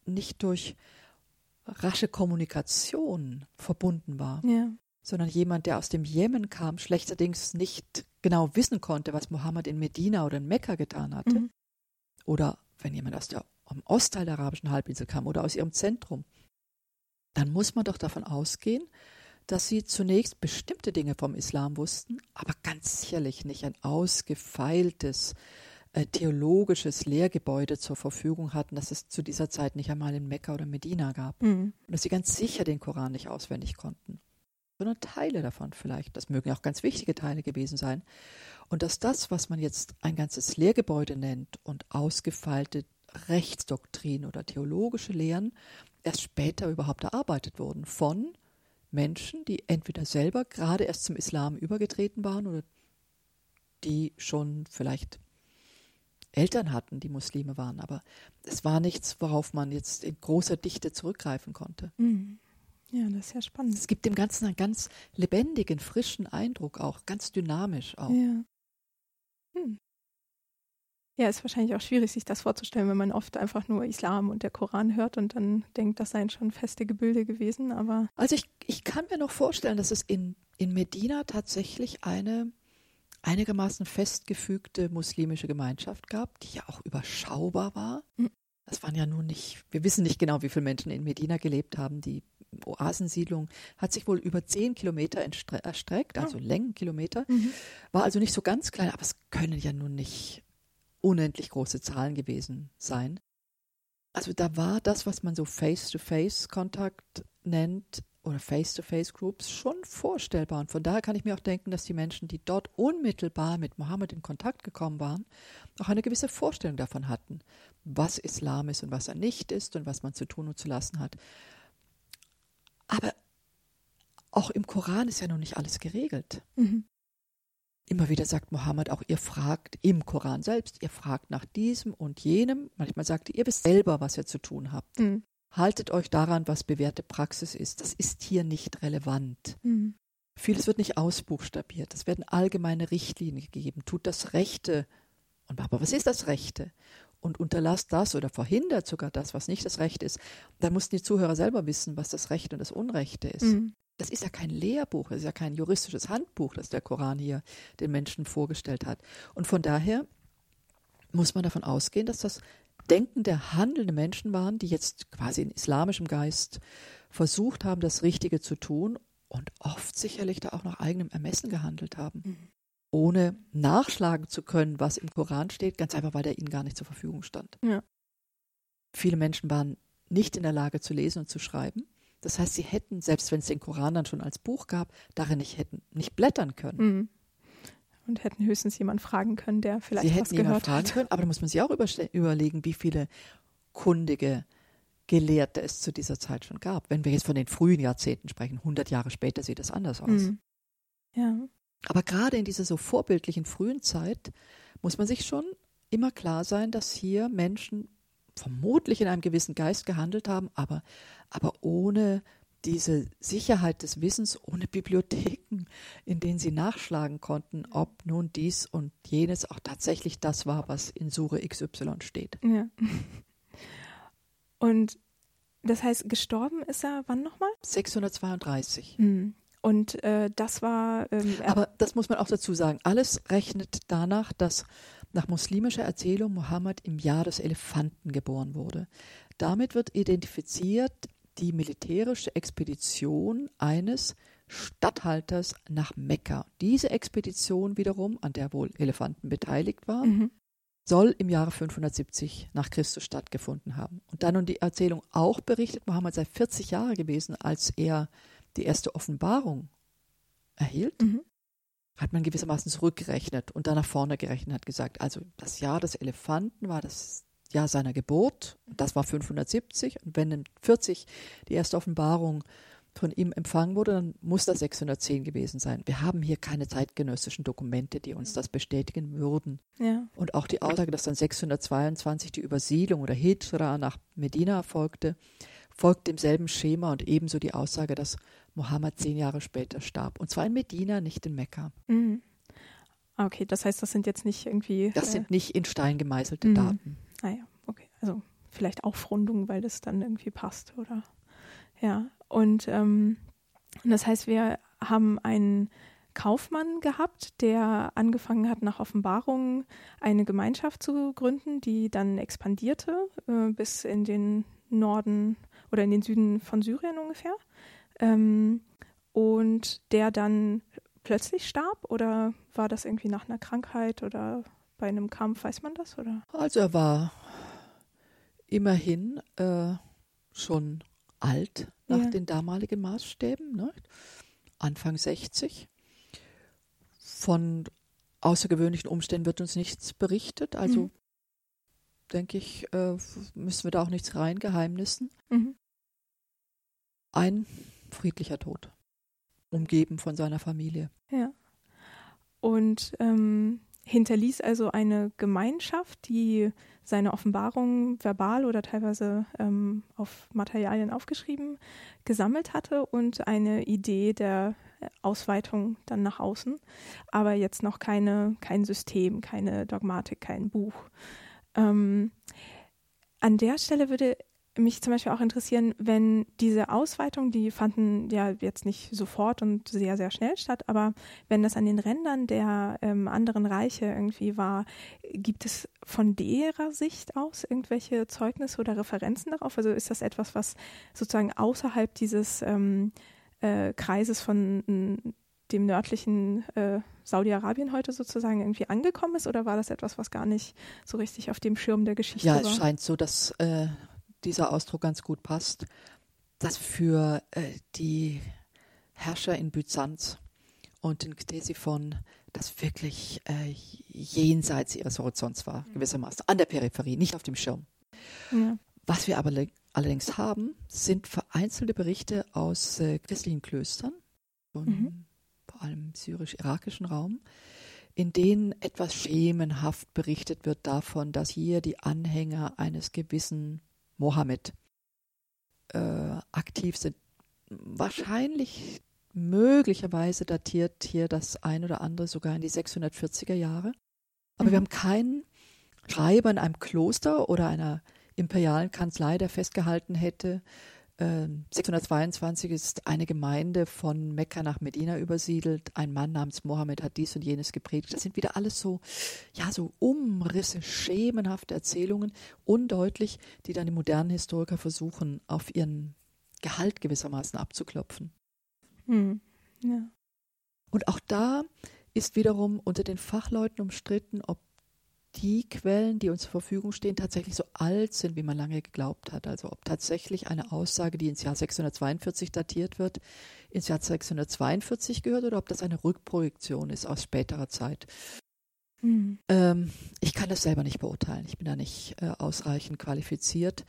nicht durch rasche Kommunikation verbunden war, ja. sondern jemand, der aus dem Jemen kam, schlechterdings nicht genau wissen konnte, was Mohammed in Medina oder in Mekka getan hatte. Mhm. Oder wenn jemand aus dem Ostteil der arabischen Halbinsel kam oder aus ihrem Zentrum, dann muss man doch davon ausgehen, dass sie zunächst bestimmte Dinge vom Islam wussten, aber ganz sicherlich nicht ein ausgefeiltes äh, theologisches Lehrgebäude zur Verfügung hatten, das es zu dieser Zeit nicht einmal in Mekka oder Medina gab. Mhm. Und dass sie ganz sicher den Koran nicht auswendig konnten, sondern Teile davon vielleicht. Das mögen auch ganz wichtige Teile gewesen sein. Und dass das, was man jetzt ein ganzes Lehrgebäude nennt und ausgefeilte Rechtsdoktrin oder theologische Lehren, erst später überhaupt erarbeitet wurden von Menschen, die entweder selber gerade erst zum Islam übergetreten waren oder die schon vielleicht Eltern hatten, die Muslime waren. Aber es war nichts, worauf man jetzt in großer Dichte zurückgreifen konnte. Mhm. Ja, das ist ja spannend. Es gibt dem Ganzen einen ganz lebendigen, frischen Eindruck auch, ganz dynamisch auch. Ja. Hm. Ja, ist wahrscheinlich auch schwierig, sich das vorzustellen, wenn man oft einfach nur Islam und der Koran hört und dann denkt, das seien schon feste Gebilde gewesen. Aber also ich, ich kann mir noch vorstellen, dass es in, in Medina tatsächlich eine einigermaßen festgefügte muslimische Gemeinschaft gab, die ja auch überschaubar war. Hm. Das waren ja nun nicht, wir wissen nicht genau, wie viele Menschen in Medina gelebt haben. Die Oasensiedlung hat sich wohl über zehn Kilometer erstreckt, also ja. Längenkilometer. Mhm. War also nicht so ganz klein, aber es können ja nun nicht unendlich große Zahlen gewesen sein. Also da war das, was man so Face-to-Face-Kontakt nennt, oder Face-to-Face-Groups schon vorstellbar. Und von daher kann ich mir auch denken, dass die Menschen, die dort unmittelbar mit Mohammed in Kontakt gekommen waren, auch eine gewisse Vorstellung davon hatten, was Islam ist und was er nicht ist und was man zu tun und zu lassen hat. Aber auch im Koran ist ja noch nicht alles geregelt. Mhm. Immer wieder sagt Mohammed auch, ihr fragt im Koran selbst, ihr fragt nach diesem und jenem. Manchmal sagt ihr, ihr wisst selber, was ihr zu tun habt. Mhm. Haltet euch daran, was bewährte Praxis ist. Das ist hier nicht relevant. Mhm. Vieles wird nicht ausbuchstabiert. Es werden allgemeine Richtlinien gegeben. Tut das Rechte. Und aber was ist das Rechte? Und unterlasst das oder verhindert sogar das, was nicht das Rechte ist. Dann mussten die Zuhörer selber wissen, was das Rechte und das Unrechte ist. Mhm. Das ist ja kein Lehrbuch, das ist ja kein juristisches Handbuch, das der Koran hier den Menschen vorgestellt hat. Und von daher muss man davon ausgehen, dass das denkende, handelnde Menschen waren, die jetzt quasi in islamischem Geist versucht haben, das Richtige zu tun und oft sicherlich da auch nach eigenem Ermessen gehandelt haben, mhm. ohne nachschlagen zu können, was im Koran steht, ganz einfach, weil der ihnen gar nicht zur Verfügung stand. Ja. Viele Menschen waren nicht in der Lage zu lesen und zu schreiben. Das heißt, sie hätten, selbst wenn es den Koran dann schon als Buch gab, darin nicht hätten nicht blättern können. Mhm und hätten höchstens jemanden fragen können, der vielleicht Sie was hätten gehört fragen hat. Können, aber da muss man sich auch überlegen, wie viele kundige Gelehrte es zu dieser Zeit schon gab. Wenn wir jetzt von den frühen Jahrzehnten sprechen, 100 Jahre später sieht das anders aus. Mhm. Ja. Aber gerade in dieser so vorbildlichen frühen Zeit muss man sich schon immer klar sein, dass hier Menschen vermutlich in einem gewissen Geist gehandelt haben, aber, aber ohne diese Sicherheit des Wissens ohne Bibliotheken, in denen sie nachschlagen konnten, ob nun dies und jenes auch tatsächlich das war, was in Sure XY steht. Ja. Und das heißt, gestorben ist er wann nochmal? 632. Hm. Und äh, das war. Ähm, Aber das muss man auch dazu sagen. Alles rechnet danach, dass nach muslimischer Erzählung Mohammed im Jahr des Elefanten geboren wurde. Damit wird identifiziert die militärische Expedition eines Statthalters nach Mekka. Diese Expedition wiederum, an der wohl Elefanten beteiligt waren, mhm. soll im Jahre 570 nach Christus stattgefunden haben. Und dann nun die Erzählung auch berichtet, Mohammed sei 40 Jahre gewesen, als er die erste Offenbarung erhielt. Mhm. Hat man gewissermaßen zurückgerechnet und dann nach vorne gerechnet, hat gesagt, also das Jahr des Elefanten war das Jahr seiner Geburt, das war 570, und wenn in 40 die erste Offenbarung von ihm empfangen wurde, dann muss das 610 gewesen sein. Wir haben hier keine zeitgenössischen Dokumente, die uns das bestätigen würden. Ja. Und auch die Aussage, dass dann 622 die Übersiedlung oder Hijra nach Medina erfolgte, folgt demselben Schema und ebenso die Aussage, dass Mohammed zehn Jahre später starb. Und zwar in Medina, nicht in Mekka. Mhm. Okay, das heißt, das sind jetzt nicht irgendwie. Das äh, sind nicht in Stein gemeißelte mhm. Daten. Ah ja, okay. Also vielleicht Aufrundung, weil das dann irgendwie passt, oder? Ja. Und ähm, das heißt, wir haben einen Kaufmann gehabt, der angefangen hat, nach Offenbarungen eine Gemeinschaft zu gründen, die dann expandierte äh, bis in den Norden oder in den Süden von Syrien ungefähr. Ähm, und der dann plötzlich starb oder war das irgendwie nach einer Krankheit oder bei einem Kampf, weiß man das? Oder? Also er war immerhin äh, schon alt nach ja. den damaligen Maßstäben, ne? Anfang 60. Von außergewöhnlichen Umständen wird uns nichts berichtet, also mhm. denke ich, äh, müssen wir da auch nichts rein geheimnissen. Mhm. Ein friedlicher Tod, umgeben von seiner Familie. Ja. Und ähm, hinterließ also eine Gemeinschaft, die seine Offenbarungen verbal oder teilweise ähm, auf Materialien aufgeschrieben gesammelt hatte und eine Idee der Ausweitung dann nach außen, aber jetzt noch keine, kein System, keine Dogmatik, kein Buch. Ähm, an der Stelle würde mich zum Beispiel auch interessieren, wenn diese Ausweitung, die fanden ja jetzt nicht sofort und sehr, sehr schnell statt, aber wenn das an den Rändern der ähm, anderen Reiche irgendwie war, gibt es von derer Sicht aus irgendwelche Zeugnisse oder Referenzen darauf? Also ist das etwas, was sozusagen außerhalb dieses ähm, äh, Kreises von dem nördlichen äh, Saudi-Arabien heute sozusagen irgendwie angekommen ist oder war das etwas, was gar nicht so richtig auf dem Schirm der Geschichte war? Ja, es scheint so, dass äh, dieser Ausdruck ganz gut passt, dass für äh, die Herrscher in Byzanz und in Ktesiphon das wirklich äh, jenseits ihres Horizonts war, mhm. gewissermaßen, an der Peripherie, nicht auf dem Schirm. Ja. Was wir aber allerdings haben, sind vereinzelte Berichte aus äh, christlichen Klöstern, mhm. vor allem syrisch-irakischen Raum, in denen etwas schemenhaft berichtet wird davon, dass hier die Anhänger eines gewissen Mohammed äh, aktiv sind. Wahrscheinlich, möglicherweise datiert hier das ein oder andere sogar in die 640er Jahre. Aber mhm. wir haben keinen Schreiber in einem Kloster oder einer imperialen Kanzlei, der festgehalten hätte, 622 ähm, ist eine Gemeinde von Mekka nach Medina übersiedelt. Ein Mann namens Mohammed hat dies und jenes gepredigt. Das sind wieder alles so, ja, so Umrisse, schemenhafte Erzählungen, undeutlich, die dann die modernen Historiker versuchen, auf ihren Gehalt gewissermaßen abzuklopfen. Hm. Ja. Und auch da ist wiederum unter den Fachleuten umstritten, ob die Quellen, die uns zur Verfügung stehen, tatsächlich so alt sind, wie man lange geglaubt hat. Also ob tatsächlich eine Aussage, die ins Jahr 642 datiert wird, ins Jahr 642 gehört oder ob das eine Rückprojektion ist aus späterer Zeit. Mhm. Ähm, ich kann das selber nicht beurteilen. Ich bin da nicht äh, ausreichend qualifiziert.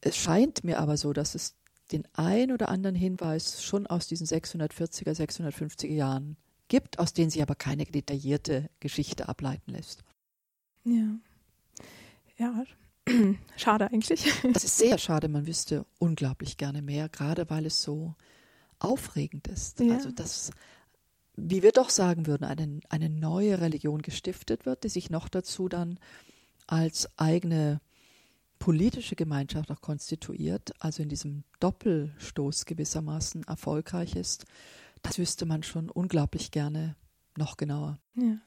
Es scheint mir aber so, dass es den ein oder anderen Hinweis schon aus diesen 640er, 650er Jahren gibt, aus denen sich aber keine detaillierte Geschichte ableiten lässt. Ja. Ja, schade eigentlich. Das ist sehr schade. Man wüsste unglaublich gerne mehr, gerade weil es so aufregend ist. Ja. Also, dass, wie wir doch sagen würden, eine, eine neue Religion gestiftet wird, die sich noch dazu dann als eigene politische Gemeinschaft auch konstituiert, also in diesem Doppelstoß gewissermaßen erfolgreich ist. das wüsste man schon unglaublich gerne noch genauer. Ja.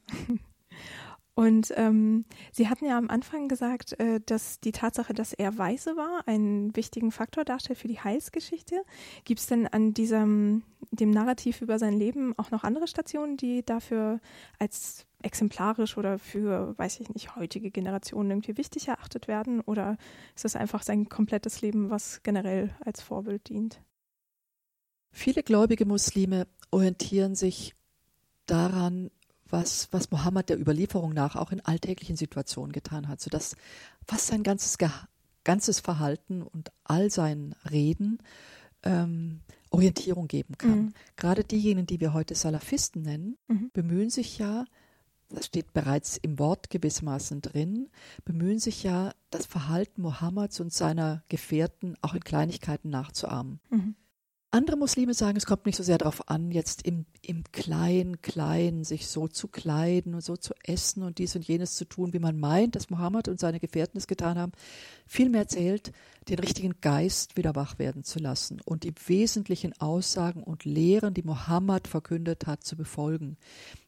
Und ähm, Sie hatten ja am Anfang gesagt, äh, dass die Tatsache, dass er weise war, einen wichtigen Faktor darstellt für die Heilsgeschichte. Gibt es denn an diesem dem Narrativ über sein Leben auch noch andere Stationen, die dafür als exemplarisch oder für, weiß ich nicht, heutige Generationen irgendwie wichtig erachtet werden? Oder ist das einfach sein komplettes Leben, was generell als Vorbild dient? Viele gläubige Muslime orientieren sich daran, was, was Mohammed der Überlieferung nach auch in alltäglichen Situationen getan hat, sodass was sein ganzes, ganzes Verhalten und all sein Reden ähm, Orientierung geben kann. Mhm. Gerade diejenigen, die wir heute Salafisten nennen, mhm. bemühen sich ja, das steht bereits im Wort gewissermaßen drin, bemühen sich ja, das Verhalten Mohammeds und seiner Gefährten auch in Kleinigkeiten nachzuahmen. Mhm. Andere Muslime sagen, es kommt nicht so sehr darauf an, jetzt im, im kleinen, kleinen sich so zu kleiden und so zu essen und dies und jenes zu tun, wie man meint, dass Mohammed und seine Gefährten es getan haben. Vielmehr zählt, den richtigen Geist wieder wach werden zu lassen und die wesentlichen Aussagen und Lehren, die Mohammed verkündet hat, zu befolgen.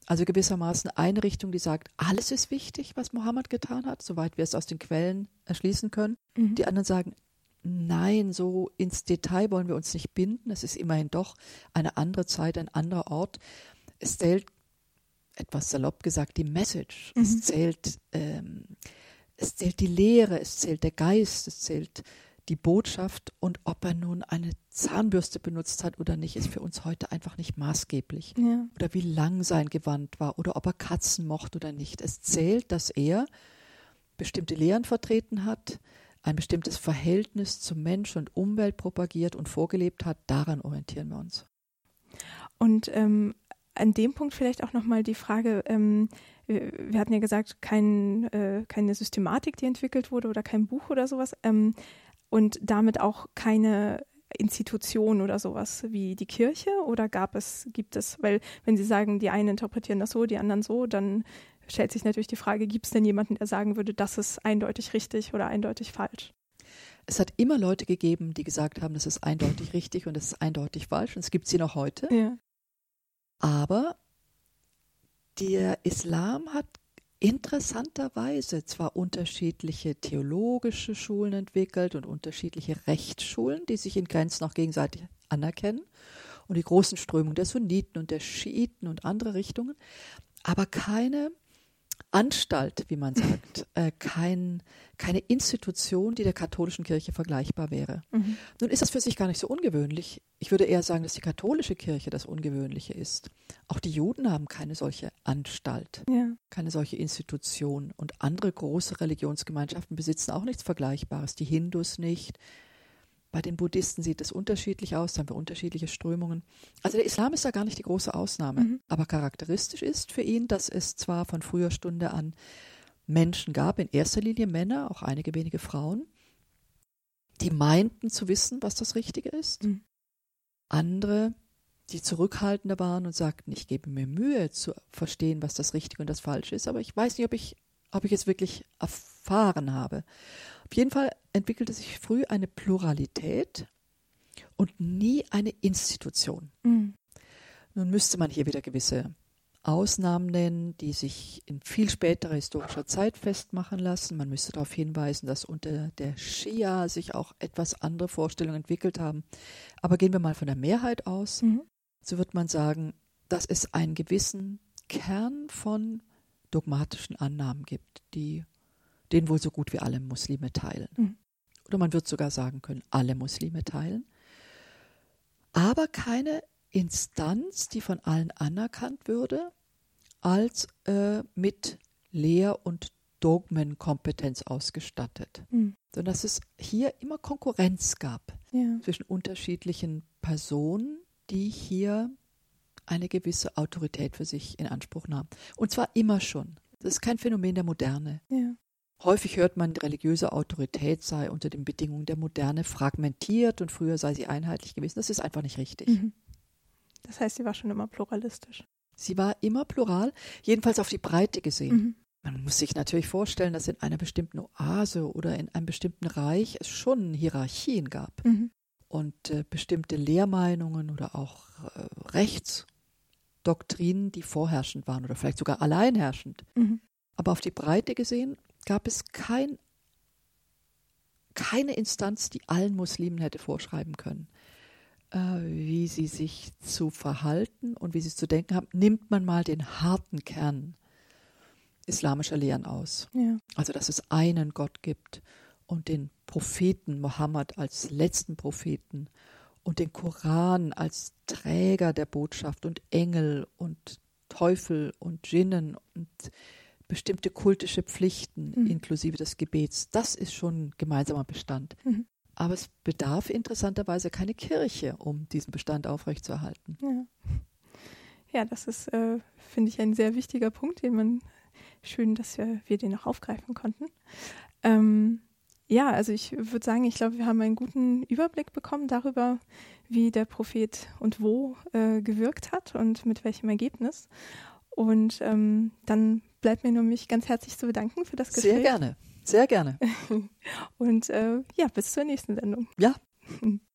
Also gewissermaßen eine Richtung, die sagt, alles ist wichtig, was Mohammed getan hat, soweit wir es aus den Quellen erschließen können. Mhm. Die anderen sagen, nein, so ins Detail wollen wir uns nicht binden. Es ist immerhin doch eine andere Zeit, ein anderer Ort. Es zählt, etwas salopp gesagt, die Message. Mhm. Es zählt, ähm, es zählt die Lehre, es zählt der Geist, es zählt die Botschaft und ob er nun eine Zahnbürste benutzt hat oder nicht, ist für uns heute einfach nicht maßgeblich. Ja. Oder wie lang sein Gewand war oder ob er Katzen mochte oder nicht. Es zählt, dass er bestimmte Lehren vertreten hat, ein bestimmtes Verhältnis zu Mensch und Umwelt propagiert und vorgelebt hat, daran orientieren wir uns. Und ähm, an dem Punkt vielleicht auch nochmal die Frage, ähm, wir hatten ja gesagt, kein, äh, keine Systematik, die entwickelt wurde oder kein Buch oder sowas ähm, und damit auch keine Institution oder sowas wie die Kirche oder gab es, gibt es, weil wenn Sie sagen, die einen interpretieren das so, die anderen so, dann stellt sich natürlich die Frage, gibt es denn jemanden, der sagen würde, das ist eindeutig richtig oder eindeutig falsch? Es hat immer Leute gegeben, die gesagt haben, das ist eindeutig richtig und das ist eindeutig falsch. Und es gibt sie noch heute. Ja. Aber der Islam hat interessanterweise zwar unterschiedliche theologische Schulen entwickelt und unterschiedliche Rechtsschulen, die sich in Grenzen auch gegenseitig anerkennen und die großen Strömungen der Sunniten und der Schiiten und andere Richtungen, aber keine Anstalt, wie man sagt, äh, kein, keine Institution, die der katholischen Kirche vergleichbar wäre. Mhm. Nun ist das für sich gar nicht so ungewöhnlich. Ich würde eher sagen, dass die katholische Kirche das Ungewöhnliche ist. Auch die Juden haben keine solche Anstalt, ja. keine solche Institution. Und andere große Religionsgemeinschaften besitzen auch nichts Vergleichbares. Die Hindus nicht, bei den Buddhisten sieht es unterschiedlich aus, da haben wir unterschiedliche Strömungen. Also der Islam ist da gar nicht die große Ausnahme. Mhm. Aber charakteristisch ist für ihn, dass es zwar von früher Stunde an Menschen gab, in erster Linie Männer, auch einige wenige Frauen, die meinten zu wissen, was das Richtige ist. Mhm. Andere, die zurückhaltender waren und sagten, ich gebe mir Mühe zu verstehen, was das Richtige und das Falsche ist, aber ich weiß nicht, ob ich, ob ich es wirklich erfahren habe. Auf jeden Fall entwickelte sich früh eine Pluralität und nie eine Institution. Mhm. Nun müsste man hier wieder gewisse Ausnahmen nennen, die sich in viel späterer historischer Zeit festmachen lassen. Man müsste darauf hinweisen, dass unter der Schia sich auch etwas andere Vorstellungen entwickelt haben. Aber gehen wir mal von der Mehrheit aus, mhm. so wird man sagen, dass es einen gewissen Kern von dogmatischen Annahmen gibt, die den wohl so gut wie alle Muslime teilen. Mhm. Oder man wird sogar sagen können, alle Muslime teilen. Aber keine Instanz, die von allen anerkannt würde, als äh, mit Lehr- und Dogmenkompetenz ausgestattet. Mhm. Sondern dass es hier immer Konkurrenz gab ja. zwischen unterschiedlichen Personen, die hier eine gewisse Autorität für sich in Anspruch nahmen. Und zwar immer schon. Das ist kein Phänomen der Moderne. Ja. Häufig hört man, religiöse Autorität sei unter den Bedingungen der Moderne fragmentiert und früher sei sie einheitlich gewesen. Das ist einfach nicht richtig. Mhm. Das heißt, sie war schon immer pluralistisch. Sie war immer plural, jedenfalls auf die Breite gesehen. Mhm. Man muss sich natürlich vorstellen, dass in einer bestimmten Oase oder in einem bestimmten Reich es schon Hierarchien gab. Mhm. und äh, bestimmte Lehrmeinungen oder auch äh, Rechtsdoktrinen, die vorherrschend waren oder vielleicht sogar alleinherrschend. Mhm. Aber auf die Breite gesehen gab es kein, keine Instanz, die allen Muslimen hätte vorschreiben können, äh, wie sie sich zu verhalten und wie sie zu denken haben. Nimmt man mal den harten Kern islamischer Lehren aus. Ja. Also, dass es einen Gott gibt und den Propheten Mohammed als letzten Propheten und den Koran als Träger der Botschaft und Engel und Teufel und Djinnen und bestimmte kultische Pflichten mhm. inklusive des Gebets. Das ist schon gemeinsamer Bestand. Mhm. Aber es bedarf interessanterweise keine Kirche, um diesen Bestand aufrechtzuerhalten. Ja, ja das ist, äh, finde ich, ein sehr wichtiger Punkt, den man schön, dass wir, wir den noch aufgreifen konnten. Ähm, ja, also ich würde sagen, ich glaube, wir haben einen guten Überblick bekommen darüber, wie der Prophet und wo äh, gewirkt hat und mit welchem Ergebnis. Und ähm, dann bleibt mir nur mich ganz herzlich zu bedanken für das Gespräch. Sehr gerne, sehr gerne. und äh, ja, bis zur nächsten Sendung. Ja.